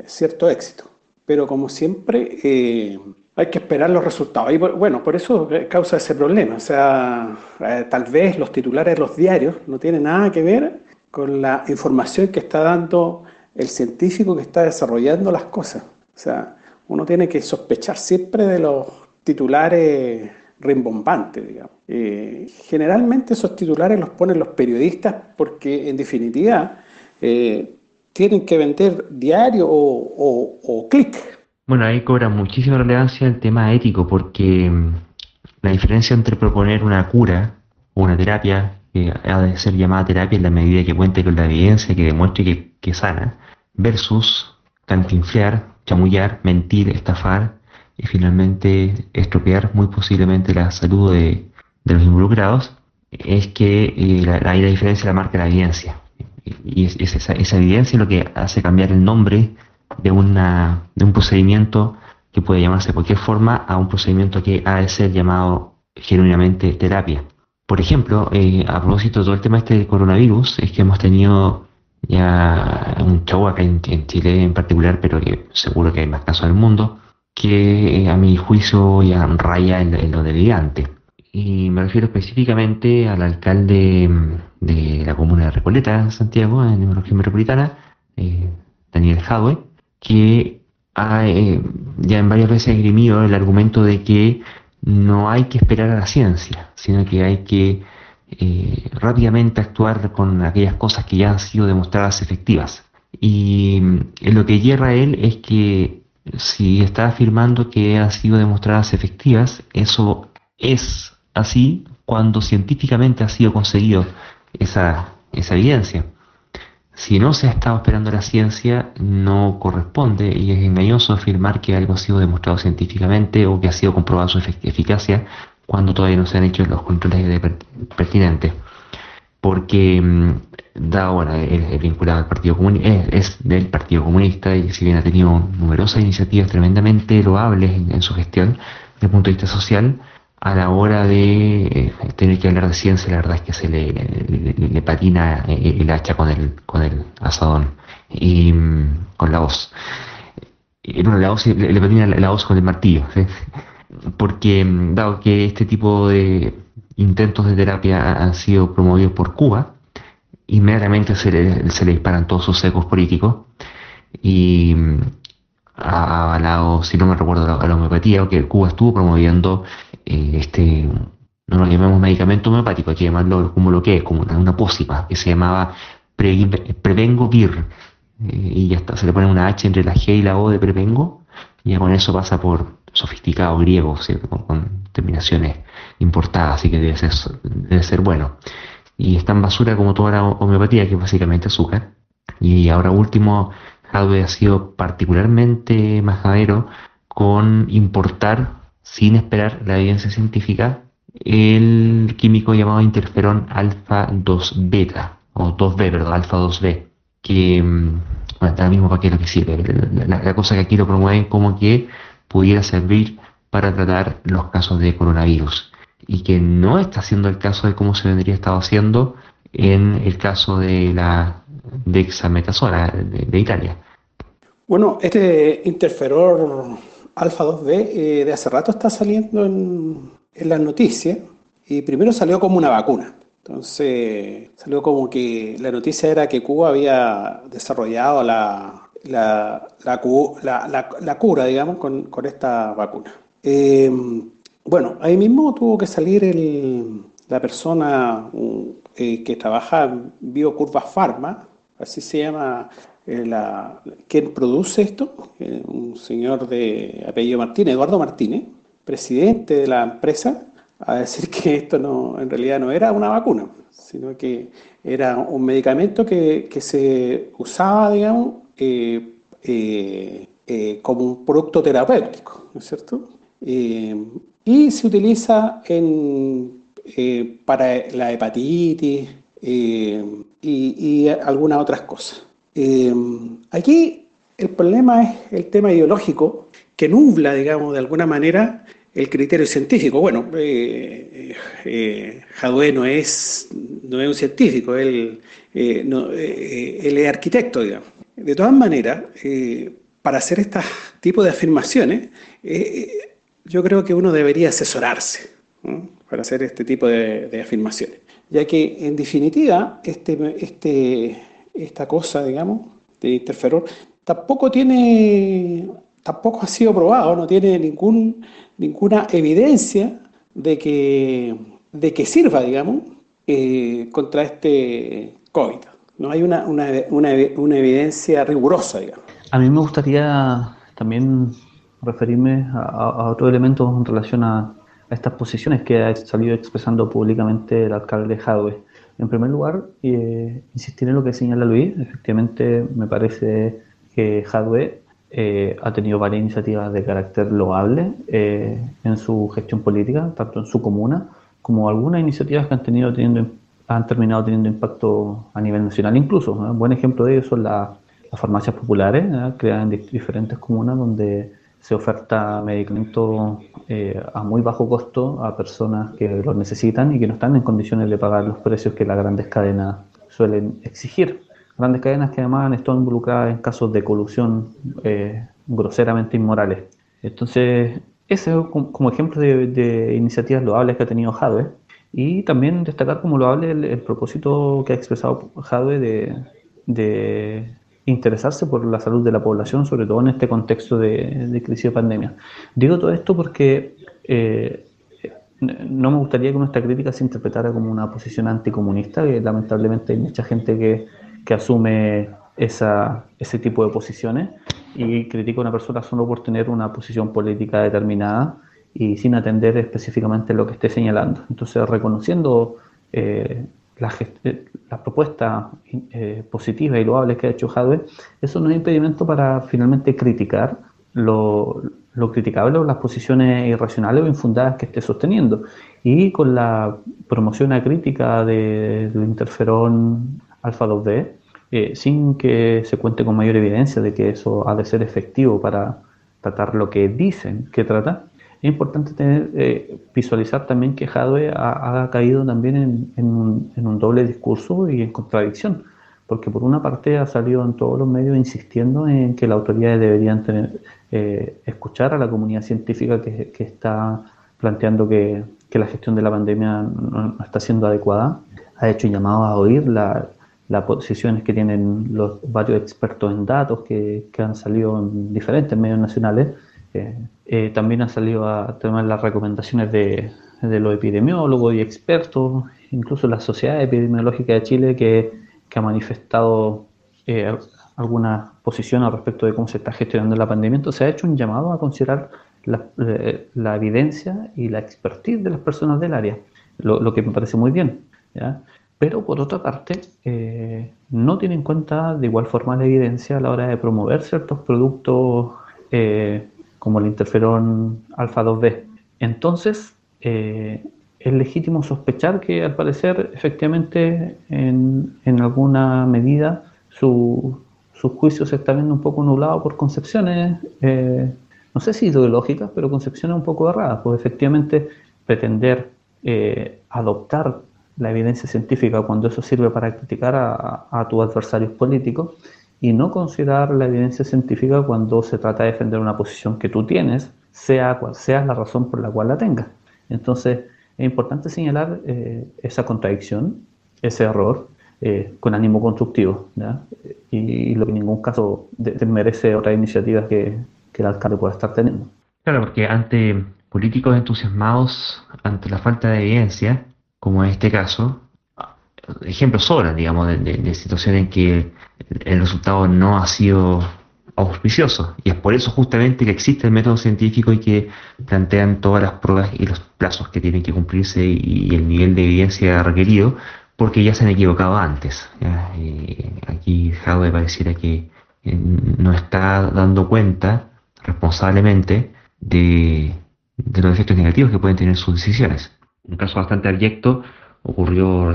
cierto éxito. Pero como siempre, hay que esperar los resultados. Y bueno, por eso causa ese problema. O sea, eh, tal vez los titulares de los diarios no tienen nada que ver con la información que está dando el científico que está desarrollando las cosas. O sea, uno tiene que sospechar siempre de los titulares rimbombantes, digamos. generalmente esos titulares los ponen los periodistas porque, en definitiva, eh, tienen que vender diario o, clic bueno, ahí cobra muchísima relevancia el tema ético porque mm, la diferencia entre proponer una cura o una terapia que ha de ser llamada terapia en la medida que cuente con la evidencia que demuestre que, sana, versus cantinflear, chamullar, mentir, estafar y finalmente estropear muy posiblemente la salud de, los involucrados, es que eh, la, diferencia la marca la evidencia. Y es, esa, esa, evidencia lo que hace cambiar el nombre de, una, de un procedimiento que puede llamarse de cualquier forma a un procedimiento que ha de ser llamado genuinamente terapia. Por ejemplo, eh, a propósito de todo el tema este coronavirus, es que hemos tenido ya un show acá en, Chile en particular, pero que seguro que hay más casos en el mundo, que eh, a mi juicio ya raya en, lo delirante. Y me refiero específicamente al alcalde de la comuna de Recoleta, Santiago, en la región metropolitana, eh, Daniel Jadwe, que eh, ya en varias veces esgrimido el argumento de que no hay que esperar a la ciencia, sino que hay que eh, rápidamente actuar con aquellas cosas que ya han sido demostradas efectivas. Y mm, lo que hierra él es que si está afirmando que han sido demostradas efectivas, eso es así cuando científicamente ha sido conseguido esa, evidencia. Si no se ha estado esperando la ciencia, no corresponde y es engañoso afirmar que algo ha sido demostrado científicamente o que ha sido comprobado su eficacia cuando todavía no se han hecho los controles pertinentes. Porque, mm, dado, bueno, es, vinculado al Partido Comunista, es, del Partido Comunista y si bien ha tenido numerosas iniciativas tremendamente loables en su gestión desde el punto de vista social, a la hora de eh, tener que hablar de ciencia, la verdad es que se le, patina eh, el hacha con el, con el asadón y mm, con la hoz. bueno, la hoz, le, patina la, hoz con el martillo, porque mm, dado que este tipo de intentos de terapia han sido promovidos por Cuba, inmediatamente se le, se le disparan todos sus ecos políticos y mm, ha avalado, si no me recuerdo, la, la homeopatía, que Cuba estuvo promoviendo eh, este, no lo llamamos medicamento homeopático, hay que llamarlo como lo que es, como una, pócima, que se llamaba Prevengo Vir, eh, y ya está, se le pone una H entre la G y la O de Prevengo, y ya con eso pasa por sofisticado griego, con, terminaciones importadas, así que debe ser, debe ser bueno. Y está en basura como toda la homeopatía, que es básicamente azúcar. Y ahora último, Hadwe ha sido particularmente majadero con importar, sin esperar la evidencia científica, el químico llamado interferón alfa 2 beta, o 2B, perdón, alfa 2B, que, mm, bueno, está mismo para qué lo que sirve. La, cosa que aquí lo promueven como que pudiera servir para tratar los casos de coronavirus y que no está siendo el caso de cómo se vendría estado haciendo en el caso de la dexametasona de, de Italia. Bueno, este interferor alfa 2B eh, de hace rato está saliendo en, las noticias y primero salió como una vacuna. Entonces salió como que la noticia era que Cuba había desarrollado la, la, la, cura, digamos, con, con esta vacuna. Eh, bueno, ahí mismo tuvo que salir el, la persona eh, que trabaja en Biocurva Pharma, así se llama eh, quien produce esto, eh, un señor de apellido Martínez, Eduardo Martínez, presidente de la empresa, a decir que esto no, en realidad no era una vacuna, sino que era un medicamento que, que se usaba, digamos, como un producto terapéutico, ¿no es cierto? y se utiliza en, eh, para la hepatitis eh, y, algunas otras cosas. Eh, aquí el problema es el tema ideológico que nubla, digamos, de alguna manera el criterio científico. Bueno, eh, Jadwe no es, no es un científico, él, no, él es arquitecto, digamos. De todas maneras, para hacer este tipo de afirmaciones, yo creo que uno debería asesorarse para hacer este tipo de, afirmaciones, ya que en definitiva este, este, esta cosa, digamos, de interferón, tampoco tiene, tampoco ha sido probado, no tiene ningún, ninguna evidencia de que, de que sirva, digamos, eh, contra este COVID. No hay una, una, una, una evidencia rigurosa, digamos. A mí me gustaría también referirme a, otro elemento en relación a, estas posiciones que ha salido expresando públicamente el alcalde Jadwe. En primer lugar, eh, insistir en lo que señala Luis. Efectivamente, me parece que Jadwe eh, ha tenido varias iniciativas de carácter loable eh, en su gestión política, tanto en su comuna como algunas iniciativas que han, tenido, teniendo, han terminado teniendo impacto a nivel nacional incluso. Un buen ejemplo de ello son las farmacias populares, creadas en diferentes comunas donde se oferta medicamento eh, a muy bajo costo a personas que los necesitan y que no están en condiciones de pagar los precios que las grandes cadenas suelen exigir. Grandes cadenas que además han estado involucradas en casos de colusión eh, groseramente inmorales. Entonces, ese es como ejemplo de, iniciativas loables que ha tenido Jadwe. Y también destacar como loable el, propósito que ha expresado Jadwe de, de interesarse por la salud de la población, sobre todo en este contexto de, crisis de pandemia. Digo todo esto porque eh, no me gustaría que nuestra crítica se interpretara como una posición anticomunista, que lamentablemente hay mucha gente que, que asume esa, ese tipo de posiciones y critica a una persona solo por tener una posición política determinada y sin atender específicamente lo que esté señalando. Entonces, reconociendo eh, las la propuestas eh, positivas y loables que ha hecho Jadwe, eso no es impedimento para finalmente criticar lo, lo criticable o las posiciones irracionales o infundadas que esté sosteniendo. Y con la promoción crítica del interferón alfa 2B, eh, sin que se cuente con mayor evidencia de que eso ha de ser efectivo para tratar lo que dicen que trata, es importante tener, eh, visualizar también que Jadwe ha, caído también en, un, doble discurso y en contradicción, porque por una parte ha salido en todos los medios insistiendo en que las autoridades deberían tener, eh, escuchar a la comunidad científica que, está planteando que, la gestión de la pandemia no, está siendo adecuada, ha hecho llamados a oír las posiciones que tienen los varios expertos en datos que, que han salido en diferentes medios nacionales eh, también han salido a tomar las recomendaciones de, los epidemiólogos y expertos, incluso la Sociedad Epidemiológica de Chile, que, ha manifestado eh, alguna posición al respecto de cómo se está gestionando la pandemia. Entonces, se ha hecho un llamado a considerar la, eh, evidencia y la expertise de las personas del área, lo, que me parece muy bien. pero por otra parte eh, no tiene en cuenta de igual forma la evidencia a la hora de promover ciertos productos eh, como el interferón alfa 2B. Entonces, eh, es legítimo sospechar que al parecer efectivamente en, alguna medida su, juicio se está viendo un poco nublado por concepciones, no sé si ideológicas, pero concepciones un poco erradas, pues efectivamente pretender adoptar la evidencia científica cuando eso sirve para criticar a, tus adversarios políticos y no considerar la evidencia científica cuando se trata de defender una posición que tú tienes, sea cual sea la razón por la cual la tengas. Entonces, es importante señalar eh, esa contradicción, ese error, eh, con ánimo constructivo, Y, lo que en ningún caso merece otra iniciativa que, que el alcalde pueda estar teniendo. Claro, porque ante políticos entusiasmados ante la falta de evidencia, como en este caso, ejemplos sobran, digamos, de, situaciones en que el resultado no ha sido auspicioso. Y es por eso justamente que existe el método científico y que plantean todas las pruebas y los plazos que tienen que cumplirse y el nivel de evidencia requerido, porque ya se han equivocado antes. aquí Jadwe pareciera que eh, no está dando cuenta responsablemente de, de los efectos negativos que pueden tener sus decisiones un caso bastante abyecto ocurrió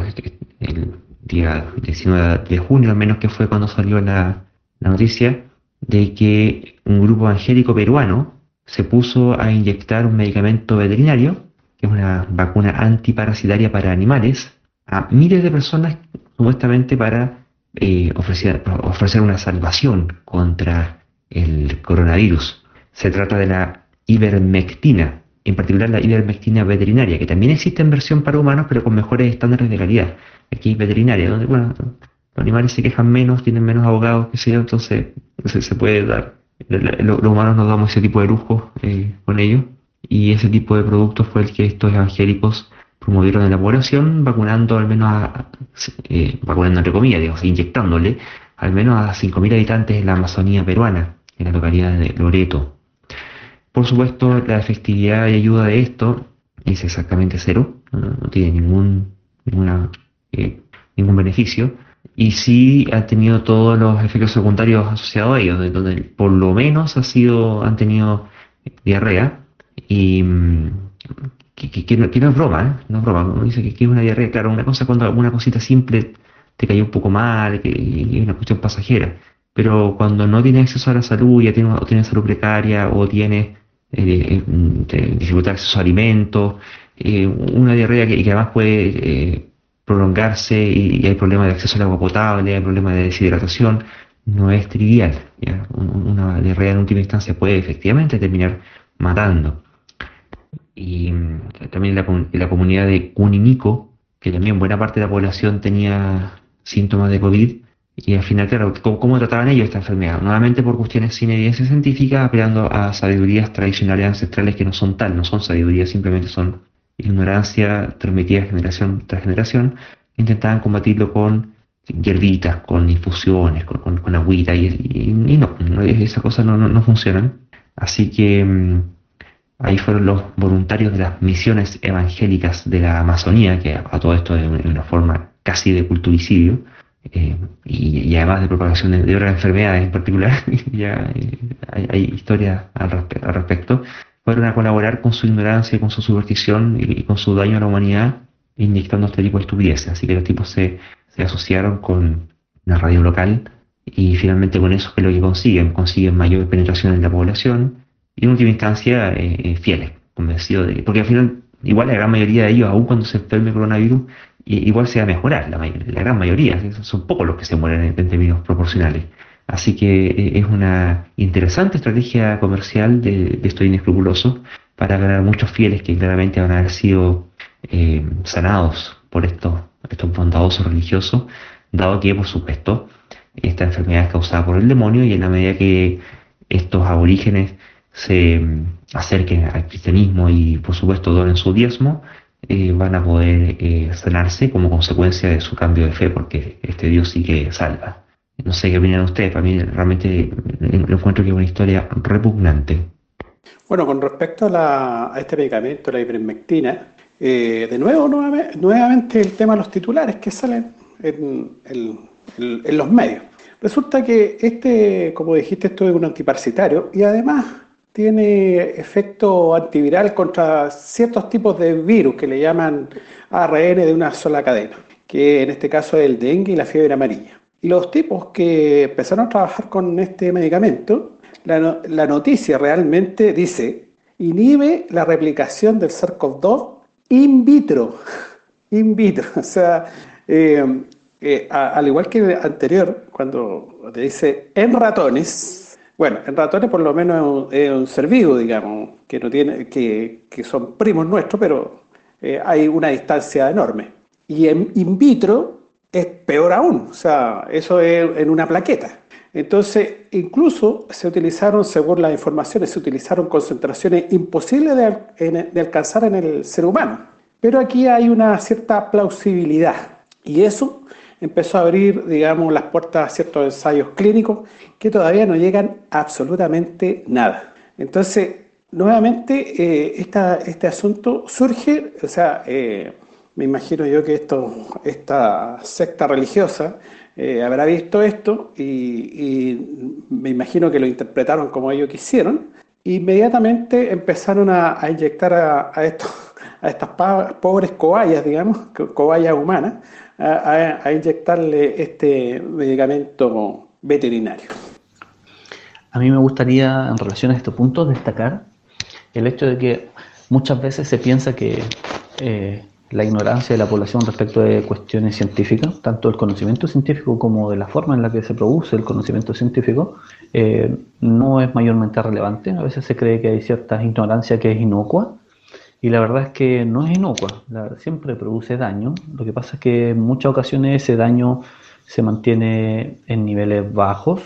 el día 19 de junio, al menos que fue cuando salió la, noticia, de que un grupo evangélico peruano se puso a inyectar un medicamento veterinario, que es una vacuna antiparasitaria para animales, a miles de personas supuestamente para eh, ofrecer, ofrecer una salvación contra el coronavirus. Se trata de la ivermectina, en particular la ivermectina veterinaria, que también existe en versión para humanos, pero con mejores estándares de calidad. Aquí veterinaria, donde bueno, los animales se quejan menos, tienen menos abogados, qué sé entonces se, puede dar. Los humanos nos damos ese tipo de lujo eh, con ello, y ese tipo de productos fue el que estos evangélicos promovieron en la población, vacunando al menos a, eh, vacunando entre comillas, digamos, inyectándole al menos a 5.000 habitantes en la Amazonía peruana, en la localidad de Loreto. Por supuesto, la efectividad y ayuda de esto es exactamente cero, no, tiene ningún, eh, ningún beneficio. Y sí ha tenido todos los efectos secundarios asociados a ellos, donde por lo menos ha sido, han tenido diarrea y mm, que, no, es broma, ¿eh? no es broma, como dice que, es una diarrea, claro, una cosa cuando alguna cosita simple te cayó un poco mal, que es una cuestión pasajera, pero cuando no tiene acceso a la salud, ya tiene, o tiene salud precaria o tiene eh, dificultad de acceso a alimentos, eh, una diarrea que, además puede eh, prolongarse y, hay problemas de acceso al agua potable, hay problemas de deshidratación, no es trivial. Una diarrea en última instancia puede efectivamente terminar matando. Y mm, también la, comunidad de Cuninico, que también buena parte de la población tenía síntomas de COVID, y al final, claro, ¿cómo, trataban ellos esta enfermedad? Nuevamente por cuestiones sin evidencia científica, apelando a sabidurías tradicionales ancestrales que no son tal, no son sabiduría, simplemente son ignorancia transmitida generación tras generación. Intentaban combatirlo con hierbitas, con infusiones, con, con, agüita, y, no, esas cosas no, no, funcionan. Así que mm, ahí fueron los voluntarios de las misiones evangélicas de la Amazonía, que a, todo esto es una forma casi de culturicidio eh, y, además de propagación de, otras enfermedades en particular, ya eh, hay, historias al, respecto, fueron a colaborar con su ignorancia, con su superstición y, con su daño a la humanidad, inyectando este tipo de estupideces. Así que los tipos se, asociaron con la radio local y finalmente con eso es lo que consiguen, consiguen mayor penetración en la población y en última instancia eh, fieles, convencidos de que, porque al final igual la gran mayoría de ellos, aun cuando se enferme el coronavirus, igual se va a mejorar, la, la gran mayoría, son pocos los que se mueren en, términos proporcionales. Así que eh, es una interesante estrategia comercial de, de estos inescrupulosos para ganar muchos fieles que claramente van a haber sido eh, sanados por estos, estos bondadosos religiosos, dado que, por supuesto, esta enfermedad es causada por el demonio y en la medida que estos aborígenes se mm, acerquen al cristianismo y, por supuesto, donen su diezmo, eh, van a poder eh, sanarse como consecuencia de su cambio de fe, porque este Dios sí que salva. No sé qué opinan ustedes, para mí realmente encuentro que es una historia repugnante. Bueno, con respecto a, este medicamento, la ivermectina, eh, de nuevo, nuevamente, el tema de los titulares que salen en, en, los medios. Resulta que este, como dijiste, esto es un antiparasitario y además tiene efecto antiviral contra ciertos tipos de virus que le llaman ARN de una sola cadena, que en este caso es el dengue y la fiebre amarilla. Los tipos que empezaron a trabajar con este medicamento, la, la noticia realmente dice, inhibe la replicación del SARS-CoV-2 in vitro. In vitro. O sea, eh, eh, al igual que el anterior, cuando te dice en ratones, bueno, en ratones por lo menos es un, ser vivo, digamos, que no tiene, que, son primos nuestros, pero eh, hay una distancia enorme. Y en in vitro es peor aún, o sea, eso es en una plaqueta. Entonces, incluso se utilizaron, según las informaciones, se utilizaron concentraciones imposibles de, alcanzar en el ser humano. Pero aquí hay una cierta plausibilidad. Y eso empezó a abrir, digamos, las puertas a ciertos ensayos clínicos que todavía no llegan absolutamente nada. Entonces, nuevamente, eh, este asunto surge, o sea, eh, me imagino yo que esta secta religiosa eh, habrá visto esto y, me imagino que lo interpretaron como ellos quisieron. Inmediatamente empezaron a, inyectar a, estos, a estas pobres cobayas, digamos, cobayas humanas, a, inyectarle este medicamento veterinario. A mí me gustaría, en relación a este punto, destacar el hecho de que muchas veces se piensa que eh, la ignorancia de la población respecto de cuestiones científicas, tanto del conocimiento científico como de la forma en la que se produce el conocimiento científico, eh, no es mayormente relevante. A veces se cree que hay cierta ignorancia que es inocua y la verdad es que no es inocua, siempre produce daño. Lo que pasa es que en muchas ocasiones ese daño se mantiene en niveles bajos.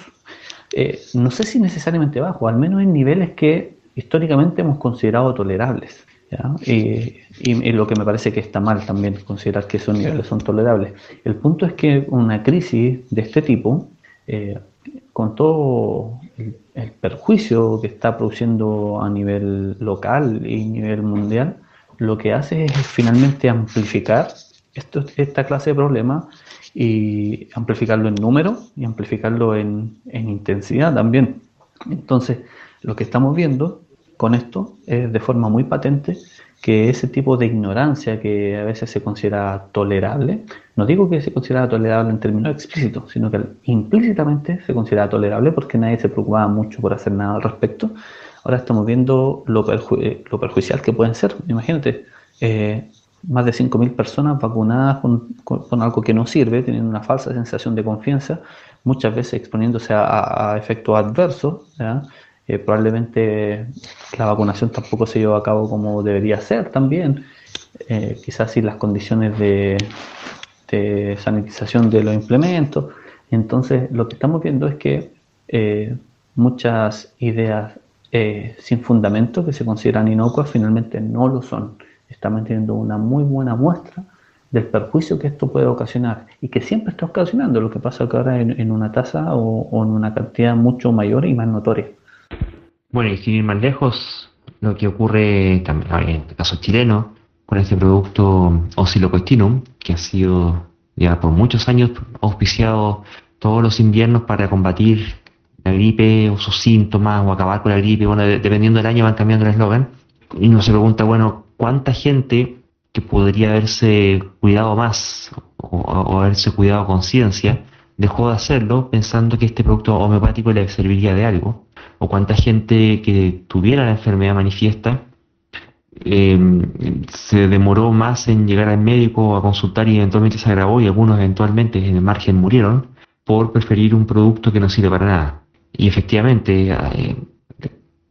Eh, no sé si necesariamente bajos, al menos en niveles que históricamente hemos considerado tolerables. Y, lo que me parece que está mal también considerar que esos niveles son tolerables. El punto es que una crisis de este tipo, eh, con todo el el perjuicio que está produciendo a nivel local y nivel mundial, lo que hace es finalmente amplificar esto, esta clase de problemas y amplificarlo en número y amplificarlo en, en intensidad también. Entonces, lo que estamos viendo con esto es de forma muy patente que ese tipo de ignorancia que a veces se considera tolerable, no digo que se considera tolerable en términos explícitos, sino que implícitamente se considera tolerable porque nadie se preocupaba mucho por hacer nada al respecto. Ahora estamos viendo lo, eh, lo perjudicial que pueden ser. Imagínate, eh, más de 5.000 personas vacunadas con, algo que no sirve, teniendo una falsa sensación de confianza, muchas veces exponiéndose a, efectos adversos. Eh, probablemente la vacunación tampoco se llevó a cabo como debería ser también. Eh, quizás sin las condiciones de, sanitización de los implementos. Entonces, lo que estamos viendo es que eh, muchas ideas sin fundamento que se consideran inocuas finalmente no lo son. Estamos teniendo una muy buena muestra del perjuicio que esto puede ocasionar y que siempre está ocasionando, lo que pasa que ahora en, una tasa o, en una cantidad mucho mayor y más notoria. Bueno, y sin ir más lejos, lo que ocurre también en el caso chileno con este producto Oscillocostinum, que ha sido ya por muchos años auspiciado todos los inviernos para combatir la gripe o sus síntomas o acabar con la gripe. Bueno, dependiendo del año van cambiando el eslogan. Y uno se pregunta, bueno, ¿cuánta gente que podría haberse cuidado más o haberse cuidado con ciencia dejó de hacerlo pensando que este producto homeopático le serviría de algo? O cuánta gente que tuviera la enfermedad manifiesta em, se demoró más en llegar al médico a consultar y eventualmente se agravó y algunos eventualmente en el margen murieron por preferir un producto que no sirve para nada. Y efectivamente, eh,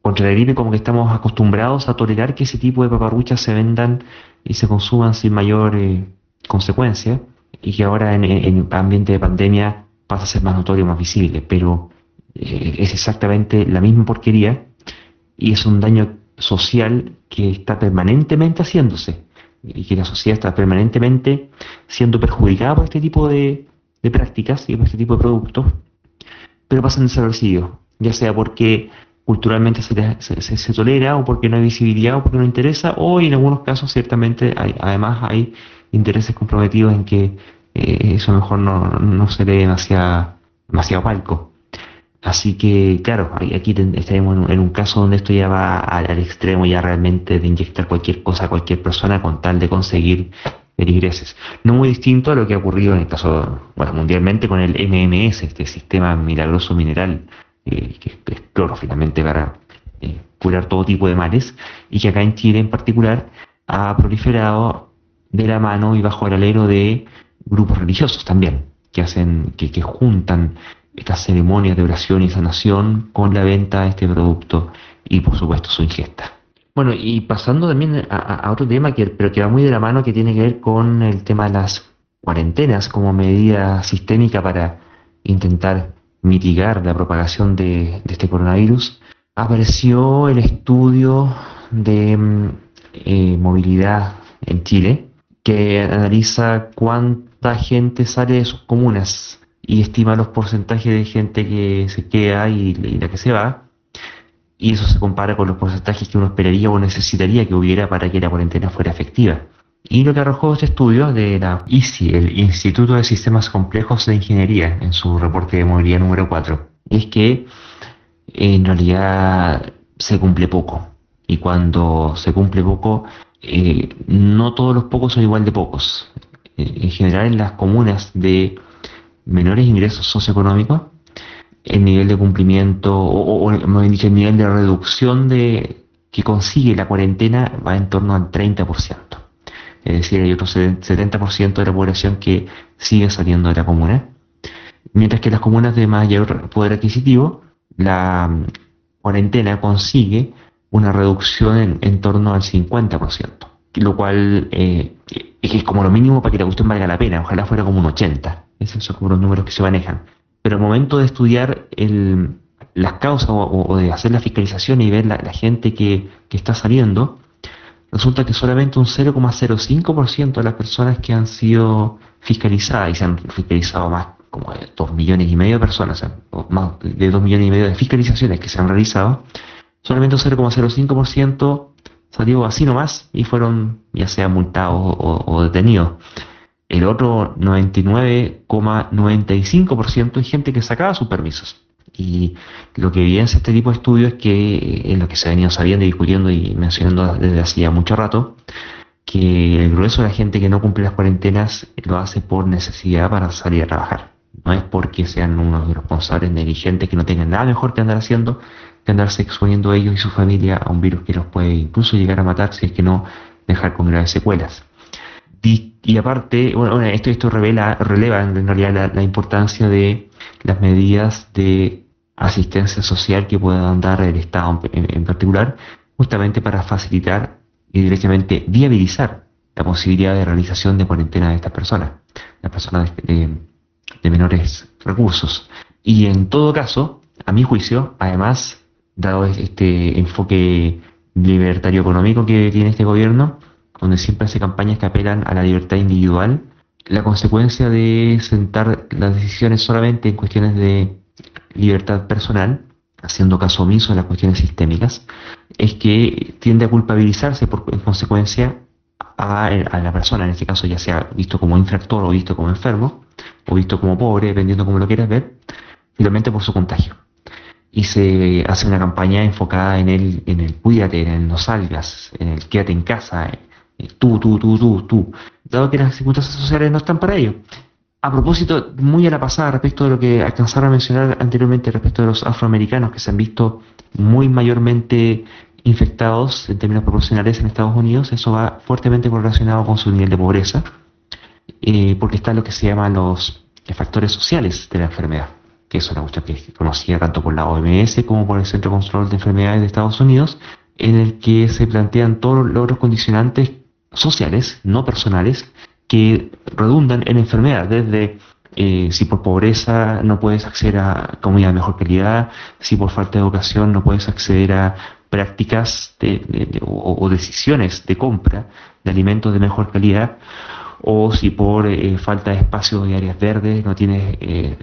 contra la gripe como que estamos acostumbrados a tolerar que ese tipo de paparruchas se vendan y se consuman sin mayor eh, consecuencia y que ahora en, en ambiente de pandemia pasa a ser más notorio, más visible, pero eh, es exactamente la misma porquería y es un daño social que está permanentemente haciéndose y que la sociedad está permanentemente siendo perjudicada por este tipo de, prácticas y por este tipo de productos, pero pasan desapercibidos, ya sea porque culturalmente se, se, tolera o porque no hay visibilidad o porque no interesa o en algunos casos ciertamente hay, además hay intereses comprometidos en que eh, eso mejor no, no se dé demasiado, demasiado palco. Así que, claro, aquí estaremos en un caso donde esto ya va al, extremo ya realmente de inyectar cualquier cosa a cualquier persona con tal de conseguir feligreses. No muy distinto a lo que ha ocurrido en el caso, bueno, mundialmente con el MMS, este sistema milagroso mineral, eh, que es cloro finalmente para eh, curar todo tipo de males, y que acá en Chile en particular ha proliferado de la mano y bajo el alero de grupos religiosos también, que hacen, que, que juntan estas ceremonias de oración y sanación con la venta de este producto y por supuesto su ingesta. Bueno, y pasando también a, otro tema, que, pero que va muy de la mano, que tiene que ver con el tema de las cuarentenas como medida sistémica para intentar mitigar la propagación de, este coronavirus, apareció el estudio de mm, eh, movilidad en Chile, que analiza cuánta gente sale de sus comunas y estima los porcentajes de gente que se queda y, la que se va. Y eso se compara con los porcentajes que uno esperaría o necesitaría que hubiera para que la cuarentena fuera efectiva. Y lo que arrojó este estudio de la ICI, el Instituto de Sistemas Complejos de Ingeniería, en su reporte de movilidad número 4, es que en realidad se cumple poco. Y cuando se cumple poco, eh, no todos los pocos son igual de pocos. Eh, en general, en las comunas de menores ingresos socioeconómicos, el nivel de cumplimiento, o, o, dicho, el nivel de reducción de que consigue la cuarentena va en torno al 30%. Es decir, hay otro 70% de la población que sigue saliendo de la comuna. Mientras que las comunas de mayor poder adquisitivo, la mm, cuarentena consigue una reducción en, torno al 50%, lo cual eh, es como lo mínimo para que la cuestión valga la pena, ojalá fuera como un 80%. Esos son como los números que se manejan. Pero al momento de estudiar el, las causas o, de hacer la fiscalización y ver la, gente que, está saliendo, resulta que solamente un 0,05% de las personas que han sido fiscalizadas, y se han fiscalizado más como de 2 millones y medio de personas, o más de 2 millones y medio de fiscalizaciones que se han realizado, solamente un 0,05% salió así nomás y fueron ya sea multados o detenidos. El otro 99,95% es gente que sacaba sus permisos. Y lo que evidencia este tipo de estudios es que, en lo que se ha venido sabiendo y discutiendo y mencionando desde hace ya mucho rato, que el grueso de la gente que no cumple las cuarentenas lo hace por necesidad para salir a trabajar. No es porque sean unos responsables negligentes que no tengan nada mejor que andar haciendo que andarse exponiendo ellos y su familia a un virus que los puede incluso llegar a matar si es que no dejar con graves secuelas. Y, aparte, bueno, esto, esto revela, releva en realidad la, importancia de las medidas de asistencia social que pueda dar el Estado en, particular, justamente para facilitar y directamente viabilizar la posibilidad de realización de cuarentena de estas personas, las personas de, de menores recursos. Y en todo caso, a mi juicio, además, dado este enfoque libertario económico que tiene este gobierno, donde siempre hace campañas que apelan a la libertad individual, la consecuencia de sentar las decisiones solamente en cuestiones de libertad personal, haciendo caso omiso a las cuestiones sistémicas, es que tiende a culpabilizarse en consecuencia a, la persona, en este caso ya sea visto como infractor o visto como enfermo, o visto como pobre, dependiendo como lo quieras ver, finalmente por su contagio. Y se hace una campaña enfocada en el, en el cuídate, en el no salgas, en el quédate en casa, tú, tú, tú, tú, tú, dado que las circunstancias sociales no están para ello. A propósito, muy a la pasada respecto de lo que alcanzaron a mencionar anteriormente respecto de los afroamericanos que se han visto muy mayormente infectados en términos proporcionales en Estados Unidos, eso va fuertemente correlacionado con su nivel de pobreza, eh, porque están lo que se llaman los factores sociales de la enfermedad, que es una cuestión que es conocida tanto por la OMS como por el Centro de Control de Enfermedades de Estados Unidos, en el que se plantean todos los otros condicionantes sociales, no personales, que redundan en enfermedad, desde eh, si por pobreza no puedes acceder a comida de mejor calidad, si por falta de educación no puedes acceder a prácticas o, decisiones de compra de alimentos de mejor calidad, o si por eh, falta de espacios y áreas verdes no tienes eh,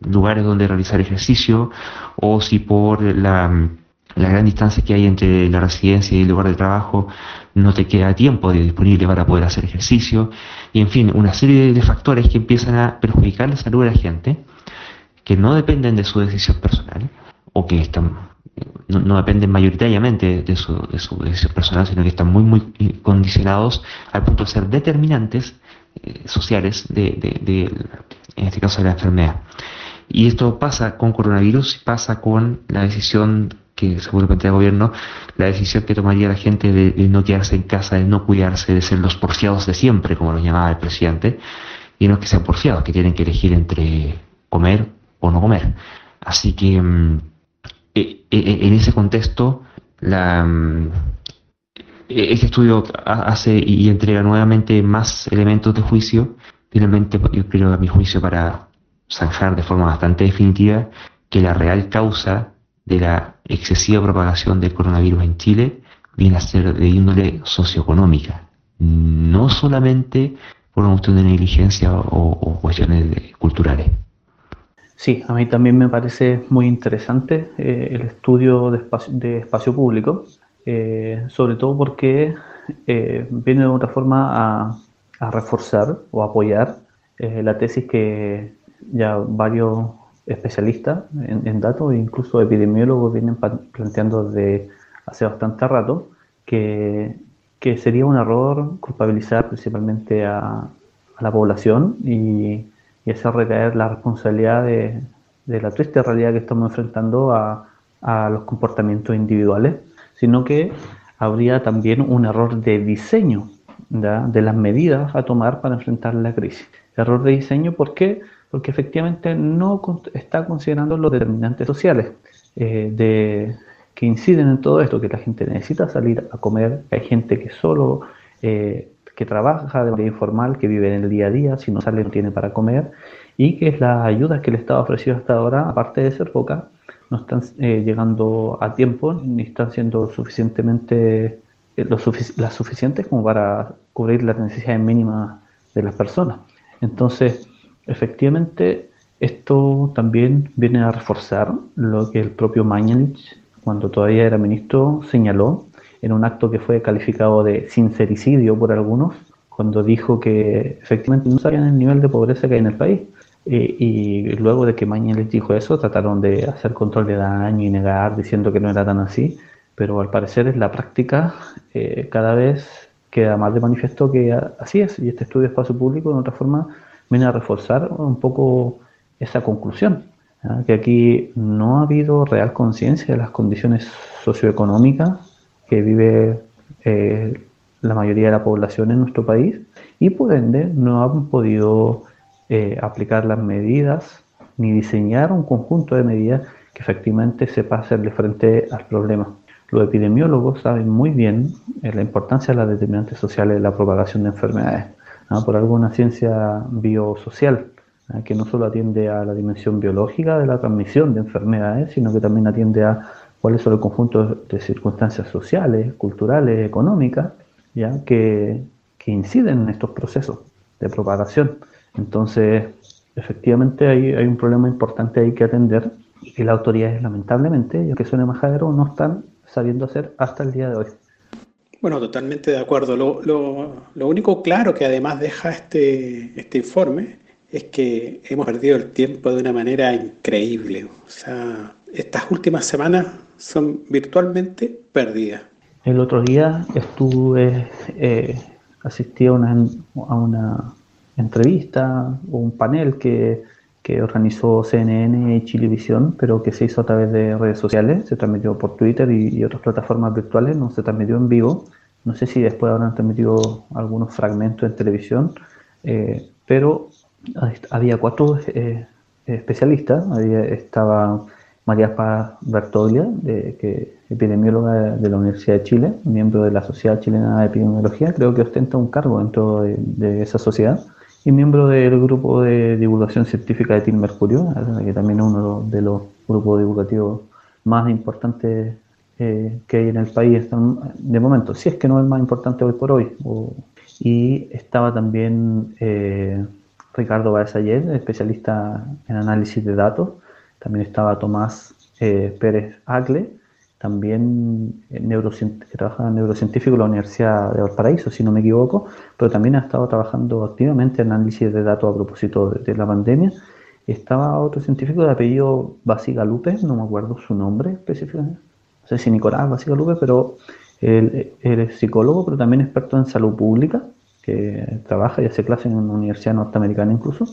lugares donde realizar ejercicio, o si por la la gran distancia que hay entre la residencia y el lugar de trabajo, no te queda tiempo disponible para poder hacer ejercicio, y en fin, una serie de factores que empiezan a perjudicar la salud de la gente, que no dependen de su decisión personal, o que están, no, dependen mayoritariamente de su, decisión personal, sino que están muy, muy condicionados al punto de ser determinantes eh, sociales de, de, en este caso, de la enfermedad. Y esto pasa con coronavirus pasa con la decisión que seguramente el gobierno, la decisión que tomaría la gente de, no quedarse en casa, de no cuidarse, de ser los porfiados de siempre, como lo llamaba el presidente, y no que sean porfiados, que tienen que elegir entre comer o no comer. Así que mm, e, e, e, en ese contexto, la, mm, este estudio hace y entrega nuevamente más elementos de juicio, finalmente yo creo a mi juicio para zanjar de forma bastante definitiva que la real causa de la excesiva propagación del coronavirus en Chile viene a ser de índole socioeconómica, no solamente por una cuestión de negligencia o, cuestiones culturales. Sí, a mí también me parece muy interesante eh, el estudio de espacio, de espacio público, eh, sobre todo porque eh, viene de otra forma a, reforzar o apoyar la tesis que ya varios especialistas en, datos, incluso epidemiólogos vienen planteando desde hace bastante rato que, que sería un error culpabilizar principalmente a, la población y, y, hacer recaer la responsabilidad de, de, la triste realidad que estamos enfrentando a, a los comportamientos individuales, sino que habría también un error de diseño de las medidas a tomar para enfrentar la crisis. Error de diseño, ¿por qué? Porque efectivamente no está considerando los determinantes sociales eh, de, que inciden en todo esto, que la gente necesita salir a comer, hay gente que solo, eh, que trabaja de manera informal, que vive en el día a día, si no sale no tiene para comer, y que las ayudas que el Estado ha ofrecido hasta ahora, aparte de ser pocas, no están eh, llegando a tiempo ni están siendo suficientemente las suficientes como para cubrir las necesidades mínimas de las personas. Entonces, Efectivamente, esto también viene a reforzar lo que el propio Mañalich, cuando todavía era ministro, señaló en un acto que fue calificado de sincericidio por algunos, cuando dijo que efectivamente no sabían el nivel de pobreza que hay en el país. Eh, y luego de que Mañalich dijo eso, trataron de hacer control de daño y negar, diciendo que no era tan así, pero al parecer en la práctica eh, cada vez queda más de manifiesto que así es, y este estudio de espacio público, de otra forma, viene a reforzar un poco esa conclusión, que aquí no ha habido real conciencia de las condiciones socioeconómicas que vive eh, la mayoría de la población en nuestro país y por ende no han podido eh, aplicar las medidas ni diseñar un conjunto de medidas que efectivamente sepa hacerle frente al problema. Los epidemiólogos saben muy bien eh, la importancia de las determinantes sociales de la propagación de enfermedades por algo una ciencia biosocial, que no solo atiende a la dimensión biológica de la transmisión de enfermedades, sino que también atiende a cuáles son el conjunto de circunstancias sociales, culturales, económicas, ¿ya? Que, que inciden en estos procesos de propagación. Entonces, efectivamente hay, hay un problema importante ahí que atender y las autoridades, lamentablemente, y aunque suene majadero, no están sabiendo hacer hasta el día de hoy. Bueno, totalmente de acuerdo. Lo, lo, único claro que además deja este, este informe es que hemos perdido el tiempo de una manera increíble. O sea, estas últimas semanas son virtualmente perdidas. El otro día estuve, eh, a una, a una entrevista o un panel que, que organizó CNN y Chilevisión, pero que se hizo a través de redes sociales, se transmitió por Twitter y, otras plataformas virtuales, no se transmitió en vivo. No sé si después habrán transmitido algunos fragmentos en televisión, eh, pero había cuatro eh, especialistas. estaba María Paz Bertoglia, de, que, epidemióloga de la Universidad de Chile, miembro de la Sociedad Chilena de Epidemiología, creo que ostenta un cargo dentro de esa sociedad y miembro del grupo de divulgación científica de Team Mercurio, que también es uno de los grupos divulgativos más importantes eh, que hay en el país de momento, si es que no es más importante hoy por hoy. y estaba también eh, Ricardo Baezayer, especialista en análisis de datos, también estaba Tomás eh, Pérez Agle, también que trabaja en neurocientífico en la Universidad de Valparaíso, si no me equivoco, pero también ha estado trabajando activamente en análisis de datos a propósito de, la pandemia. Estaba otro científico de apellido Basigalupe, no me acuerdo su nombre específicamente, no sé si Nicolás Basigalupe, pero él, él, es psicólogo, pero también experto en salud pública, que trabaja y hace clases en una universidad norteamericana incluso,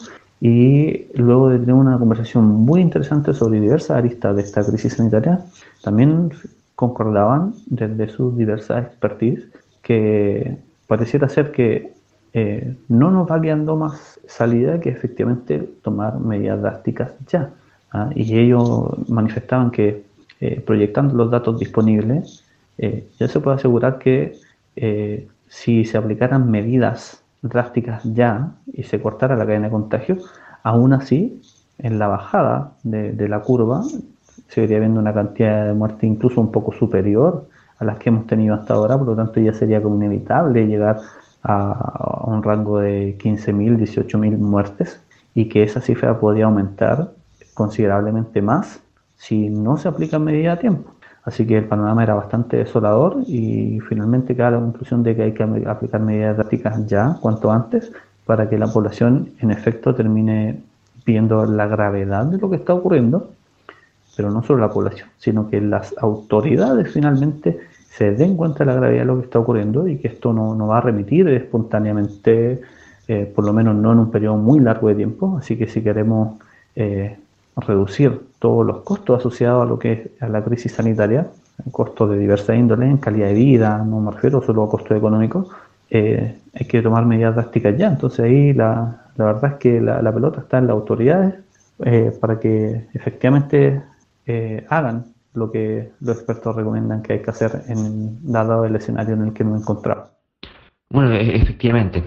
y luego de tener una conversación muy interesante sobre diversas aristas de esta crisis sanitaria, también concordaban desde sus diversas expertise que pareciera ser que eh, no nos va guiando más salida que efectivamente tomar medidas drásticas ya. ¿ah? Y ellos manifestaban que eh, proyectando los datos disponibles, eh, ya se puede asegurar que si se aplicaran medidas drásticas ya y se cortara la cadena de contagio, aún así, en la bajada de, la curva, se iría viendo una cantidad de muertes incluso un poco superior a las que hemos tenido hasta ahora, por lo tanto ya sería como inevitable llegar a, un rango de 15.000, 18.000 muertes y que esa cifra podría aumentar considerablemente más si no se aplica medida a tiempo. Así que el panorama era bastante desolador y finalmente queda la conclusión de que hay que aplicar medidas drásticas ya, cuanto antes, para que la población en efecto termine viendo la gravedad de lo que está ocurriendo, pero no solo la población, sino que las autoridades finalmente se den cuenta de la gravedad de lo que está ocurriendo y que esto no, no va a remitir espontáneamente, eh, por lo menos no en un periodo muy largo de tiempo. Así que si queremos eh, reducir todos los costos asociados a lo que es a la crisis sanitaria, costos de diversa índole, en calidad de vida, no me refiero solo a costos económicos, eh, hay que tomar medidas drásticas ya. Entonces ahí la, la verdad es que la, la, pelota está en las autoridades eh, para que efectivamente eh, hagan lo que los expertos recomiendan que hay que hacer en dado el escenario en el que nos encontramos. Bueno, e, efectivamente,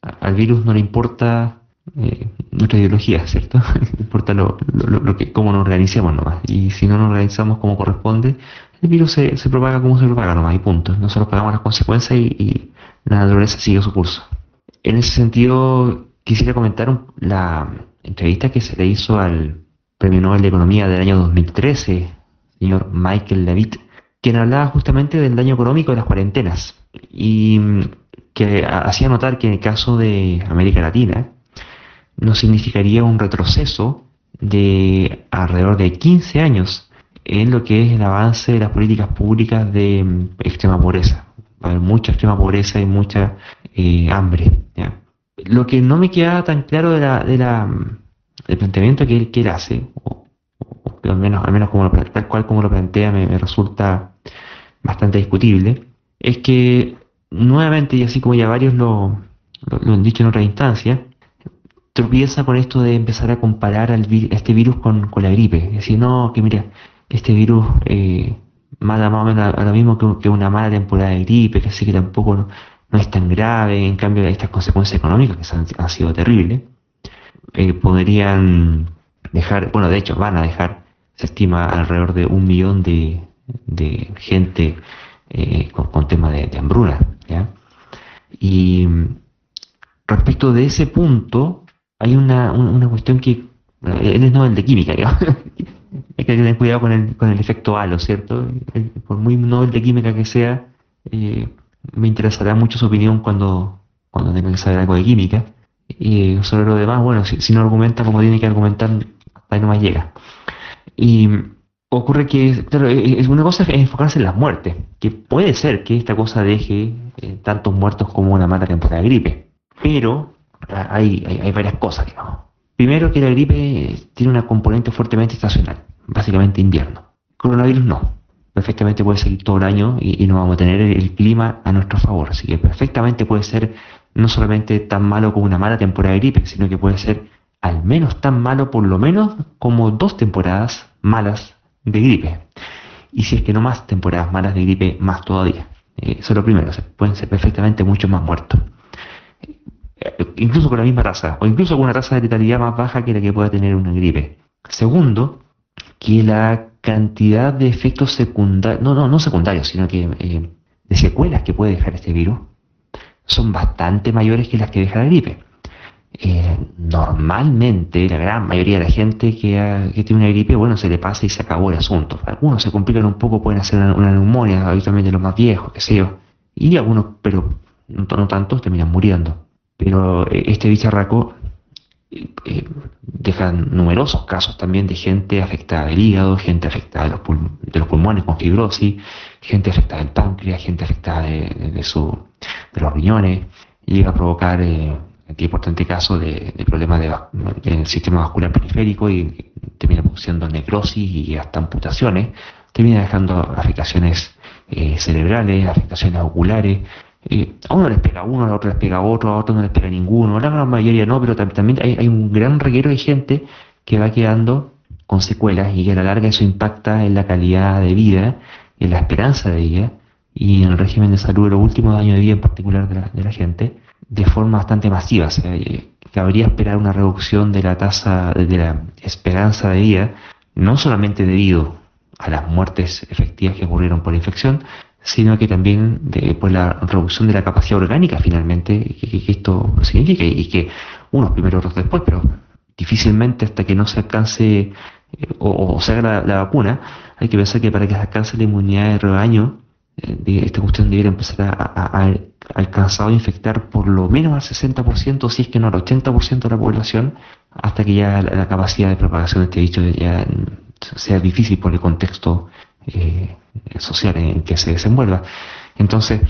al virus no le importa eh, nuestra ideología, ¿cierto? importa lo, lo, que, cómo nos organizamos nomás. Y si no nos organizamos como corresponde, el virus se, se propaga como se propaga nomás y punto. Nosotros pagamos las consecuencias y, la naturaleza sigue su curso. En ese sentido, quisiera comentar la entrevista que se le hizo al Premio Nobel de Economía del año 2013, señor Michael Levitt, quien hablaba justamente del daño económico de las cuarentenas y que hacía notar que en el caso de América Latina, no significaría un retroceso de alrededor de 15 años en lo que es el avance de las políticas públicas de mm, extrema pobreza. Mucha extrema pobreza y mucha eh, hambre. Lo que no me queda tan claro de la, mm, del planteamiento que él, que él hace, al menos, al menos como tal cual como lo plantea, me, resulta bastante discutible, es que nuevamente, y así como ya varios lo, lo han dicho en otra instancia, tropieza con esto de empezar a comparar al este virus con, la gripe. Es decir, no, que mira, este virus eh, mata más o menos a, lo mismo que, una mala temporada de gripe, que así que tampoco no, es tan grave, en cambio estas consecuencias económicas que han, sido terribles, eh, podrían dejar, bueno, de hecho van a dejar, se estima alrededor de un millón de, gente eh, con, con tema de, hambruna. Y respecto de ese punto, hay una, una cuestión que él es Nobel de química, digamos. hay que tener cuidado con el, con el efecto halo, ¿cierto? Por muy Nobel de química que sea, eh, me interesará mucho su opinión cuando, cuando tenga que saber algo de química. Y sobre lo demás, bueno, si, no argumenta como tiene que argumentar, hasta ahí nomás llega. Y ocurre que, claro, es una cosa es enfocarse en las muertes, que puede ser que esta cosa deje eh, tantos muertos como una mala temporada de gripe. Pero hay, hay, varias cosas, digamos. Primero que la gripe tiene una componente fuertemente estacional, básicamente invierno. Coronavirus no. Perfectamente puede seguir todo el año y, no vamos a tener el, clima a nuestro favor. Así que perfectamente puede ser no solamente tan malo como una mala temporada de gripe, sino que puede ser al menos tan malo por lo menos como dos temporadas malas de gripe. Y si es que no más temporadas malas de gripe, más todavía. Eh, eso es lo primero, pueden ser perfectamente mucho más muertos. Eh, incluso con la misma tasa, o incluso con una tasa de letalidad más baja que la que pueda tener una gripe. Segundo, que la cantidad de efectos secundarios, no, no, no secundarios, sino que eh, de secuelas que puede dejar este virus, son bastante mayores que las que deja la gripe. eh, normalmente la gran mayoría de la gente que, tiene una gripe, bueno, se le pasa y se acabó el asunto. Algunos se complican un poco, pueden hacer una, neumonía, habitualmente los más viejos, qué sé yo. Y algunos, pero no, tantos, terminan muriendo. Pero eh, este bicharraco eh, deja numerosos casos también de gente afectada del hígado, gente afectada de los, de los pulmones con fibrosis, gente afectada del páncreas, gente afectada de, los riñones, y llega a provocar eh, este importante caso de, problemas del sistema vascular periférico y termina produciendo necrosis y hasta amputaciones, termina dejando afectaciones eh, cerebrales, afectaciones oculares, a uno les pega uno, a otro les pega otro, a otro no les pega ninguno, la gran mayoría no, pero también hay, hay un gran reguero de gente que va quedando con secuelas y que a la larga eso impacta en la calidad de vida, en la esperanza de vida y en el régimen de salud de los últimos años de vida en particular de la, de la gente de forma bastante masiva. O sea, eh, cabría esperar una reducción de la tasa de la esperanza de vida, no solamente debido a las muertes efectivas que ocurrieron por infección, sino que también de, por la reducción de la capacidad orgánica finalmente que, esto significa y que unos primero otros después, pero difícilmente hasta que no se alcance eh, o, se haga la, vacuna, hay que pensar que para que se alcance la inmunidad de rebaño, eh, esta cuestión debería empezar a alcanzado a infectar por lo menos al 60%, si es que no al 80% de la población, hasta que ya la, capacidad de propagación de este bicho ya sea difícil por el contexto eh, social en que se desenvuelva. Entonces,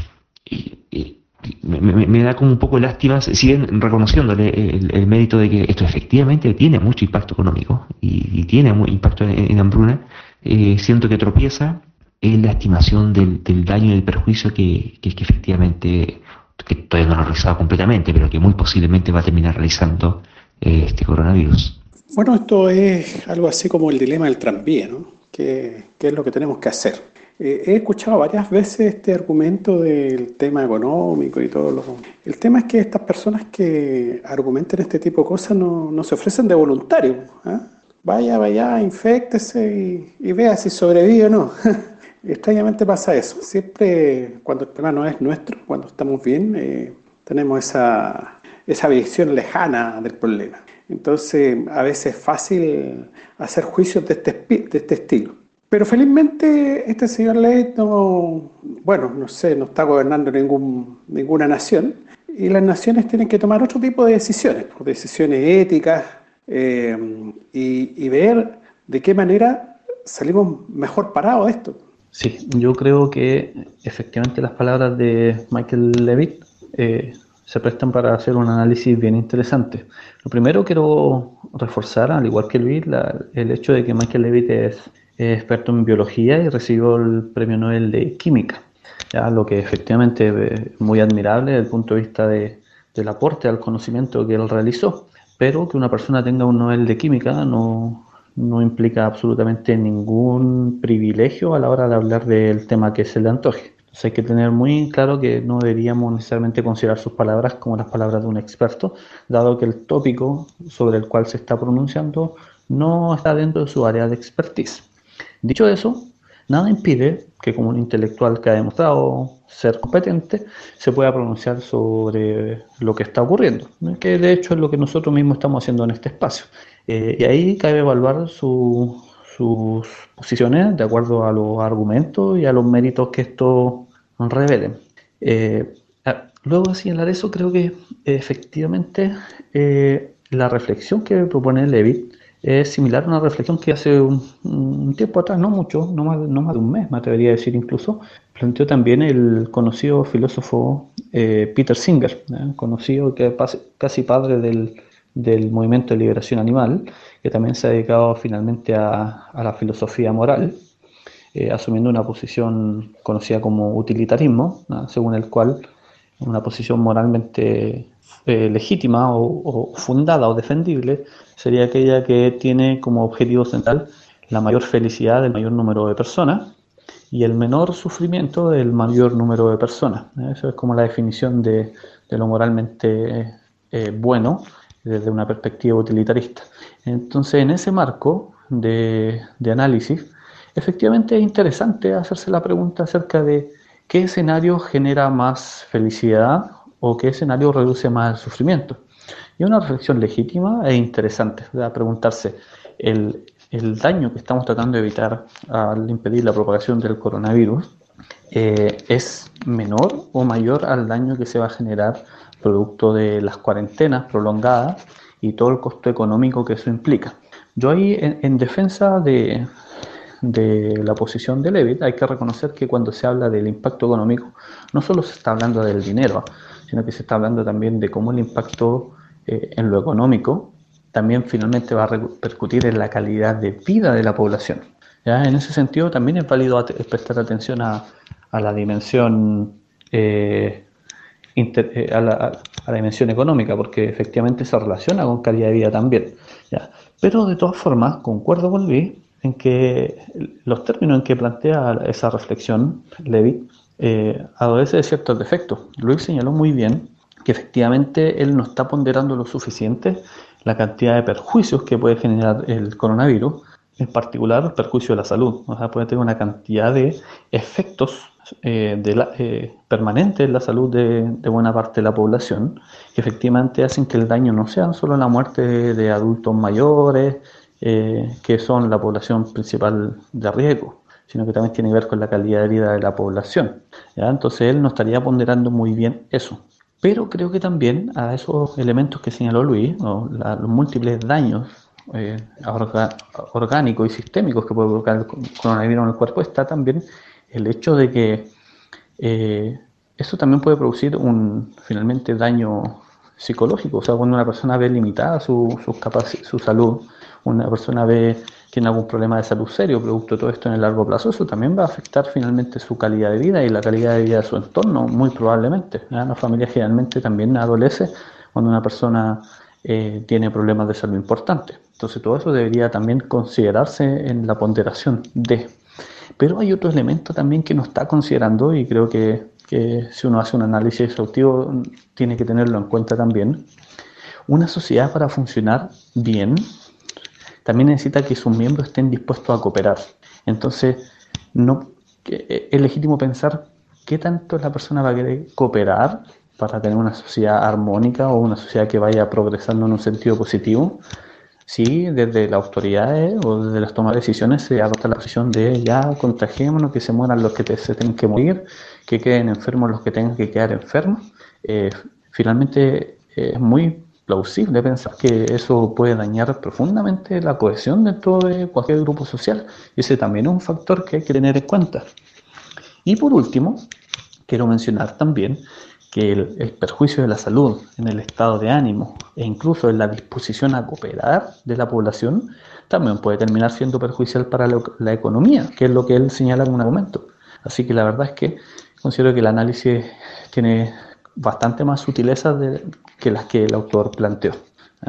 me, da como un poco lástima, siguen reconociéndole el, mérito de que esto efectivamente tiene mucho impacto económico y, tiene mucho impacto en, hambruna, eh, siento que tropieza es la estimación del, daño y del perjuicio que, efectivamente, que todavía no lo ha realizado completamente, pero que muy posiblemente va a terminar realizando eh, este coronavirus. Bueno, esto es algo así como el dilema del tranvía, ¿no? ¿Qué, es lo que tenemos que hacer? Eh, he escuchado varias veces este argumento del tema económico y todo lo... El tema es que estas personas que argumentan este tipo de cosas no, no se ofrecen de voluntario. ¿ah? Vaya, vaya, infectese y, y vea si sobrevive o no. Extrañamente pasa eso. Siempre cuando el tema no es nuestro, cuando estamos bien, eh, tenemos esa, esa visión lejana del problema. Entonces, a veces es fácil hacer juicios de este, de este estilo. Pero felizmente este señor Ley no, bueno, no sé, no está gobernando ningún, ninguna nación y las naciones tienen que tomar otro tipo de decisiones, decisiones éticas eh, y, y ver de qué manera salimos mejor parados de esto. Sí, yo creo que efectivamente las palabras de Michael Levitt eh, se prestan para hacer un análisis bien interesante. Lo primero quiero reforzar, al igual que Luis, el hecho de que Michael Levitt es, experto en biología y recibió el premio Nobel de Química, lo que efectivamente es muy admirable desde el punto de vista de, del aporte al conocimiento que él realizó. Pero que una persona tenga un Nobel de Química no, no implica absolutamente ningún privilegio a la hora de hablar del tema que se le antoje. Entonces hay que tener muy claro que no deberíamos necesariamente considerar sus palabras como las palabras de un experto, dado que el tópico sobre el cual se está pronunciando no está dentro de su área de expertise. Dicho eso, nada impide que como un intelectual que ha demostrado ser competente, se pueda pronunciar sobre lo que está ocurriendo, que de hecho es lo que nosotros mismos estamos haciendo en este espacio. Eh, y ahí cabe evaluar sus posiciones de acuerdo a los argumentos y a los méritos que esto revelen. Eh, luego de señalar eso, creo que efectivamente eh, la reflexión que propone Levitt es similar a una reflexión que hace un, tiempo atrás, no mucho, no más, no más, de un mes, me atrevería a decir incluso, planteó también el conocido filósofo Peter Singer, conocido que casi padre del del movimiento de liberación animal, que también se ha dedicado finalmente a, la filosofía moral, eh, asumiendo una posición conocida como utilitarismo, según el cual una posición moralmente eh, legítima o, fundada o defendible sería aquella que tiene como objetivo central la mayor felicidad del mayor número de personas y el menor sufrimiento del mayor número de personas. Eso es como la definición de, lo moralmente eh, bueno desde una perspectiva utilitarista. Entonces, en ese marco de, análisis, efectivamente es interesante hacerse la pregunta acerca de qué escenario genera más felicidad o qué escenario reduce más el sufrimiento. Y una reflexión legítima e interesante, a preguntarse, el, el, daño que estamos tratando de evitar al impedir la propagación del coronavirus eh, es menor o mayor al daño que se va a generar producto de las cuarentenas prolongadas y todo el costo económico que eso implica. Yo ahí, en, defensa de, de, la posición de Levitt, hay que reconocer que cuando se habla del impacto económico, no solo se está hablando del dinero, sino que se está hablando también de cómo el impacto eh, en lo económico también finalmente va a repercutir en la calidad de vida de la población. ¿ya? En ese sentido, también es válido prestar atención a, a la dimensión eh, eh, a, la, dimensión económica, porque efectivamente se relaciona con calidad de vida también. ¿ya? Pero de todas formas, concuerdo con Luis en que los términos en que plantea esa reflexión, Levi, eh, adolece de ciertos defectos. Luis señaló muy bien que efectivamente él no está ponderando lo suficiente la cantidad de perjuicios que puede generar el coronavirus, en particular perjuicio de la salud. O sea, puede tener una cantidad de efectos eh, de la, eh, permanente en la salud de, buena parte de la población, que efectivamente hacen que el daño no sea solo la muerte de, adultos mayores, eh, que son la población principal de riesgo, sino que también tiene que ver con la calidad de vida de la población. Entonces él no estaría ponderando muy bien eso. Pero creo que también a esos elementos que señaló Luis, los múltiples daños orgánicos y sistémicos que puede provocar el coronavirus en el cuerpo, está también el hecho de que eh, esto también puede producir un finalmente daño psicológico, o sea, cuando una persona ve limitada su, su salud, una persona ve que tiene algún problema de salud serio producto de todo esto en el largo plazo, eso también va a afectar finalmente su calidad de vida y la calidad de vida de su entorno, muy probablemente. La familia generalmente también adolece cuando una persona eh, tiene problemas de salud importantes. Entonces todo eso debería también considerarse en la ponderación de pero hay otro elemento también que no está considerando y creo que, si uno hace un análisis exhaustivo tiene que tenerlo en cuenta también. Una sociedad para funcionar bien también necesita que sus miembros estén dispuestos a cooperar. Entonces, no, es legítimo pensar qué tanto la persona va a querer cooperar para tener una sociedad armónica o una sociedad que vaya progresando en un sentido positivo sí, desde las autoridades o desde las tomas de decisiones se adopta la posición de ya contagiémonos, que se mueran los que se tengan que morir, que queden enfermos los que tengan que quedar enfermos. Eh, finalmente es muy plausible pensar que eso puede dañar profundamente la cohesión dentro de cualquier grupo social. Ese también es un factor que hay que tener en cuenta. Y por último, quiero mencionar también que el, perjuicio de la salud, en el estado de ánimo e incluso en la disposición a cooperar de la población también puede terminar siendo perjudicial para la, economía, que es lo que él señala en un argumento. Así que la verdad es que considero que el análisis tiene bastante más sutileza que las que el autor planteó.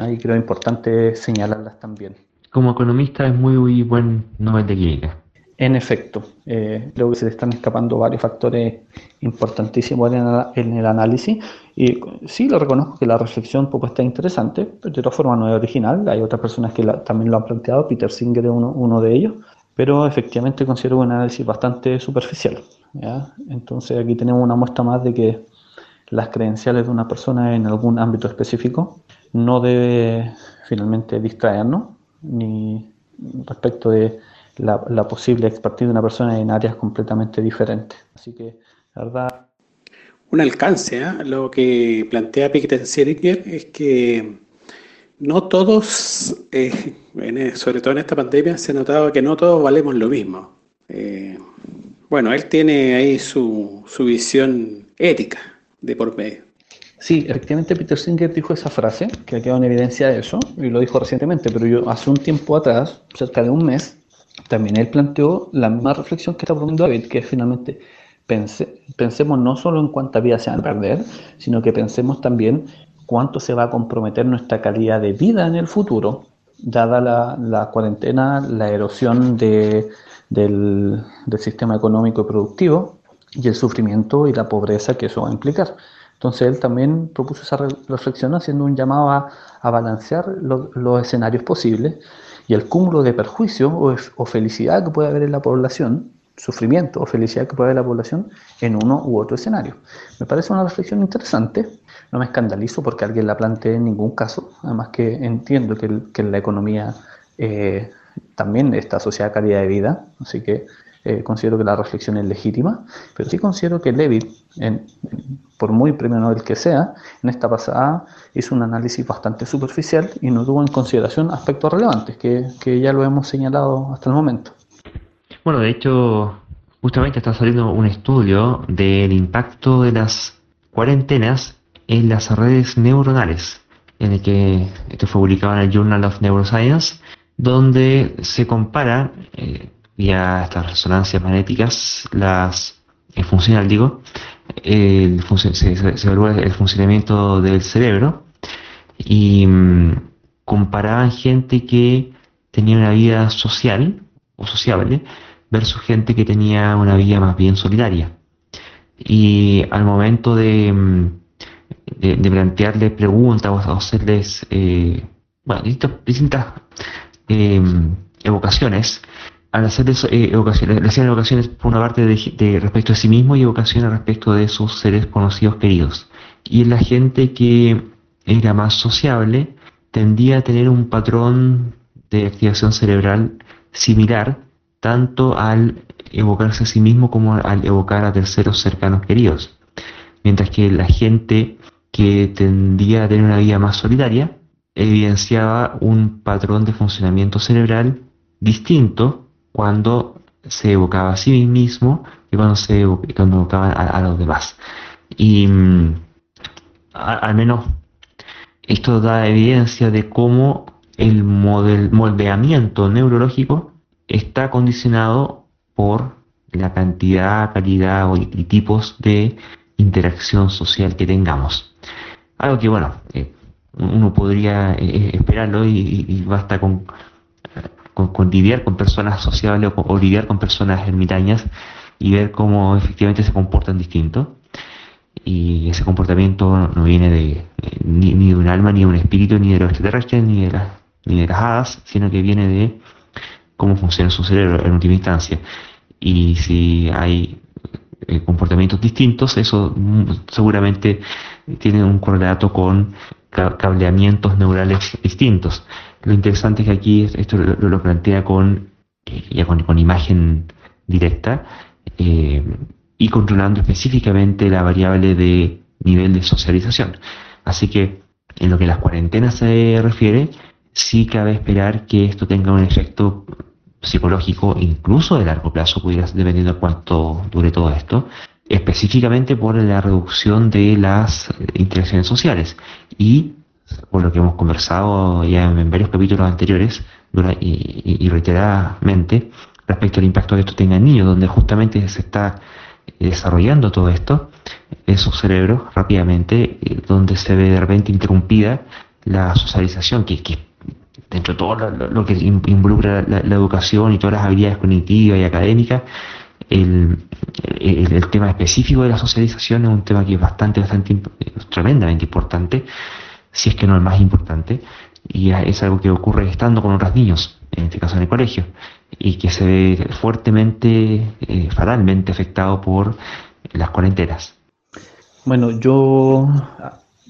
Y creo importante señalarlas también. Como economista es muy buen Nobel de Química. En efecto, eh, creo que se le están escapando varios factores importantísimos en, el análisis. Y sí, lo reconozco que la reflexión un poco está interesante, pero de todas formas no es original. Hay otras personas que también lo han planteado, Peter Singer es uno, de ellos, pero efectivamente considero un análisis bastante superficial. Entonces aquí tenemos una muestra más de que las credenciales de una persona en algún ámbito específico no debe finalmente distraernos, ni respecto de la, posible expertise de una persona en áreas completamente diferentes. Así que, la verdad... Un alcance, ¿eh? lo que plantea Siringer es que no todos, eh, e, sobre todo en esta pandemia, se ha notado que no todos valemos lo mismo. Eh, bueno, él tiene ahí su, su visión ética de por medio. Sí, efectivamente Peter Singer dijo esa frase, que ha quedado en evidencia de eso, y lo dijo recientemente, pero yo hace un tiempo atrás, cerca de un mes, también él planteó la misma reflexión que está proponiendo David, que es finalmente pensemos no solo en cuántas vidas se van a perder, sino que pensemos también cuánto se va a comprometer nuestra calidad de vida en el futuro, dada la, cuarentena, la erosión del, sistema económico y productivo y el sufrimiento y la pobreza que eso va a implicar. Entonces él también propuso esa reflexión haciendo un llamado a, balancear los escenarios posibles y el cúmulo de perjuicio o, felicidad que puede haber en la población sufrimiento o felicidad que puede haber la población en uno u otro escenario. Me parece una reflexión interesante, no me escandalizo porque alguien la plantee en ningún caso, además que entiendo que, que la economía eh, también está asociada a calidad de vida, así que eh, considero que la reflexión es legítima, pero sí considero que Levitt, por muy premio Nobel que sea, en esta pasada hizo un análisis bastante superficial y no tuvo en consideración aspectos relevantes, que, que ya lo hemos señalado hasta el momento. Bueno, de hecho, justamente está saliendo un estudio del impacto de las cuarentenas en las redes neuronales, en el que esto fue publicado en el Journal of Neuroscience, donde se compara eh, vía estas resonancias magnéticas las el funcional digo el se, evalúa el funcionamiento del cerebro y mm, comparaban gente que tenía una vida social o sociable versus gente que tenía una vida más bien solitaria y al momento de, mm, de, plantearles preguntas o hacerles eh, bueno, distintas Em, evocaciones, al hacer eso, eh, hacían evocaciones por una parte de, respecto a sí mismo y evocaciones respecto de sus seres conocidos queridos. Y la gente que era más sociable tendía a tener un patrón de activación cerebral similar tanto al evocarse a sí mismo como al evocar a terceros cercanos queridos. Mientras que la gente que tendía a tener una vida más solitaria evidenciaba un patrón de funcionamiento cerebral distinto cuando se evocaba a sí mismo y cuando se evocaba a, los demás. Y mm, al menos esto da evidencia de cómo el moldeamiento neurológico está condicionado por la cantidad, calidad y tipos de interacción social que tengamos. Algo que, bueno, eh, uno podría eh, esperarlo y, basta con, con, lidiar con personas sociables o, lidiar con personas ermitañas y ver cómo efectivamente se comportan distinto. Y ese comportamiento no viene de ni, de un alma, ni de un espíritu, ni de los extraterrestres, ni de, las, ni de las hadas, sino que viene de cómo funciona su cerebro en última instancia. Y si hay eh, comportamientos distintos, eso mm, seguramente tiene un correlato con cableamientos neurales distintos. Lo interesante es que aquí esto lo, plantea con, eh, ya con, imagen directa eh, y controlando específicamente la variable de nivel de socialización. Así que en lo que las cuarentenas se refiere, sí cabe esperar que esto tenga un efecto psicológico incluso de largo plazo, dependiendo de cuánto dure todo esto, específicamente por la reducción de las interacciones sociales. Y por lo que hemos conversado ya en varios capítulos anteriores y, reiteradamente respecto al impacto que esto tenga en niños, donde justamente se está desarrollando todo esto en sus cerebros rápidamente, eh, donde se ve de repente interrumpida la socialización, que, que dentro de todo lo, que involucra la, educación y todas las habilidades cognitivas y académicas, el, el, tema específico de la socialización es un tema que es bastante, bastante, tremendamente importante, si es que no el más importante, y es algo que ocurre estando con otros niños, en este caso en el colegio, y que se ve fuertemente, eh, fatalmente afectado por las cuarentenas. Bueno, yo,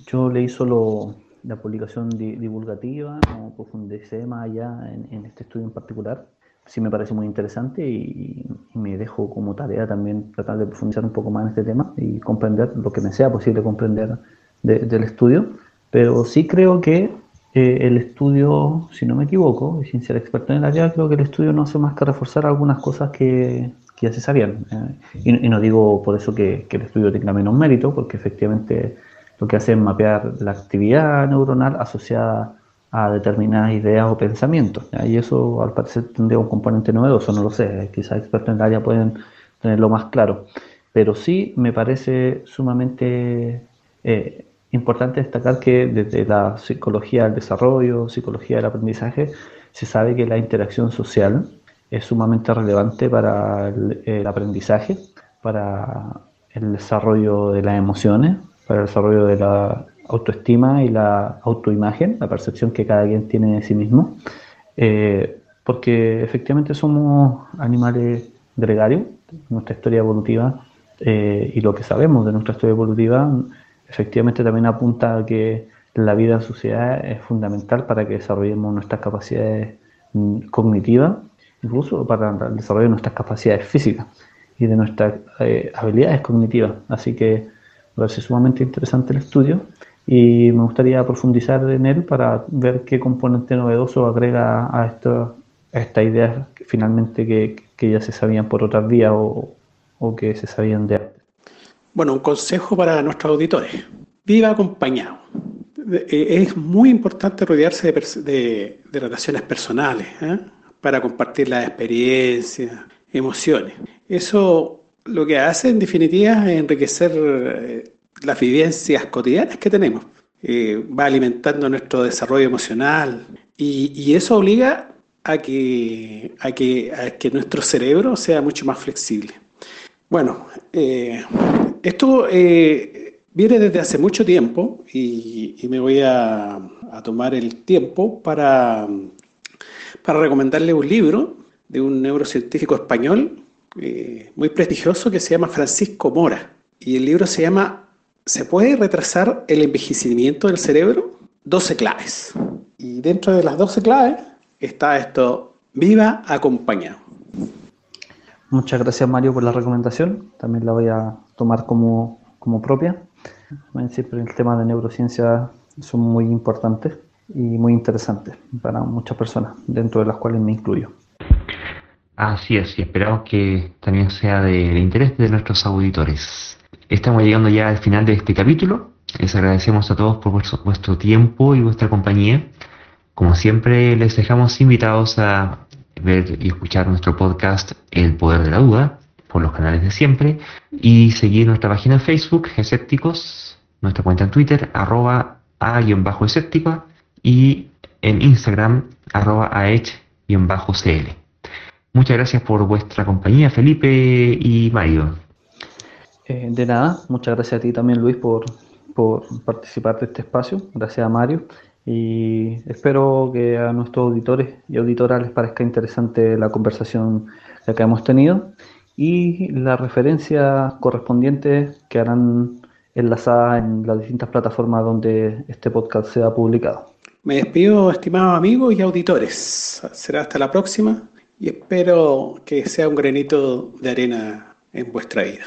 yo leí solo la publicación divulgativa, no profundicé más allá en este estudio en particular sí me parece muy interesante y, me dejo como tarea también tratar de profundizar un poco más en este tema y comprender lo que me sea posible comprender del estudio. Pero sí creo que eh, el estudio, si no me equivoco, y sin ser experto en el área, creo que el estudio no hace más que reforzar algunas cosas que, que ya se sabían. Eh, y, no digo por eso que, que el estudio tenga menos mérito, porque efectivamente lo que hace es mapear la actividad neuronal asociada a determinadas ideas o pensamientos. Y eso al parecer tendría un componente novedoso, no lo sé, quizás expertos en el área pueden tenerlo más claro. Pero sí me parece sumamente eh, importante destacar que desde la psicología del desarrollo, psicología del aprendizaje, se sabe que la interacción social es sumamente relevante para el aprendizaje, para el desarrollo de las emociones, para el desarrollo de la autoestima y la autoimagen, la percepción que cada quien tiene de sí mismo, eh, porque efectivamente somos animales gregario, nuestra historia evolutiva eh, y lo que sabemos de nuestra historia evolutiva, efectivamente también apunta a que la vida en sociedad es fundamental para que desarrollemos nuestras capacidades mm, cognitivas, incluso para el desarrollo de nuestras capacidades físicas y de nuestras eh, habilidades cognitivas. Así que me parece sumamente interesante el estudio y me gustaría profundizar en él para ver qué componente novedoso agrega a, esto, a estas ideas finalmente que, que, ya se sabían por otras vías o, o que se sabían de antes. Bueno, un consejo para nuestros auditores. Viva acompañado. Eh, es muy importante rodearse de, relaciones personales ¿eh? para compartir las experiencias, emociones. Eso lo que hace en definitiva es enriquecer eh, las vivencias cotidianas que tenemos. va alimentando nuestro desarrollo emocional y, eso obliga a que, a, que, a que nuestro cerebro sea mucho más flexible. Bueno, esto viene desde hace mucho tiempo y, me voy a, tomar el tiempo para, para recomendarle un libro de un neurocientífico español eh, muy prestigioso que se llama Francisco Mora. Y el libro se llama ¿Se puede retrasar el envejecimiento del cerebro? 12 claves. Y dentro de las 12 claves está esto, viva acompañado. Muchas gracias Mario por la recomendación. También la voy a tomar como, como propia. Siempre el tema de neurociencia son muy importantes y muy interesantes para muchas personas, dentro de las cuales me incluyo. Así es, y esperamos que también sea de, interés de nuestros auditores. Estamos llegando ya al final de este capítulo. Les agradecemos a todos por vuestro tiempo y vuestra compañía. Como siempre, les dejamos invitados a ver y escuchar nuestro podcast El Poder de la Duda, por los canales de siempre y seguir nuestra página en Facebook, Escépticos, nuestra cuenta en Twitter, arroba a-escéptica y en Instagram, arroba aech-cl. Muchas gracias por vuestra compañía, Felipe y Mario. Eh, de nada, muchas gracias a ti también, Luis, por, por participar de este espacio. Gracias a Mario. Y espero que a nuestros auditores y auditoras les parezca interesante la conversación que hemos tenido y las referencias correspondientes que harán enlazadas en las distintas plataformas donde este podcast sea publicado. Me despido, estimados amigos y auditores. Será hasta la próxima y espero que sea un granito de arena en vuestra vida.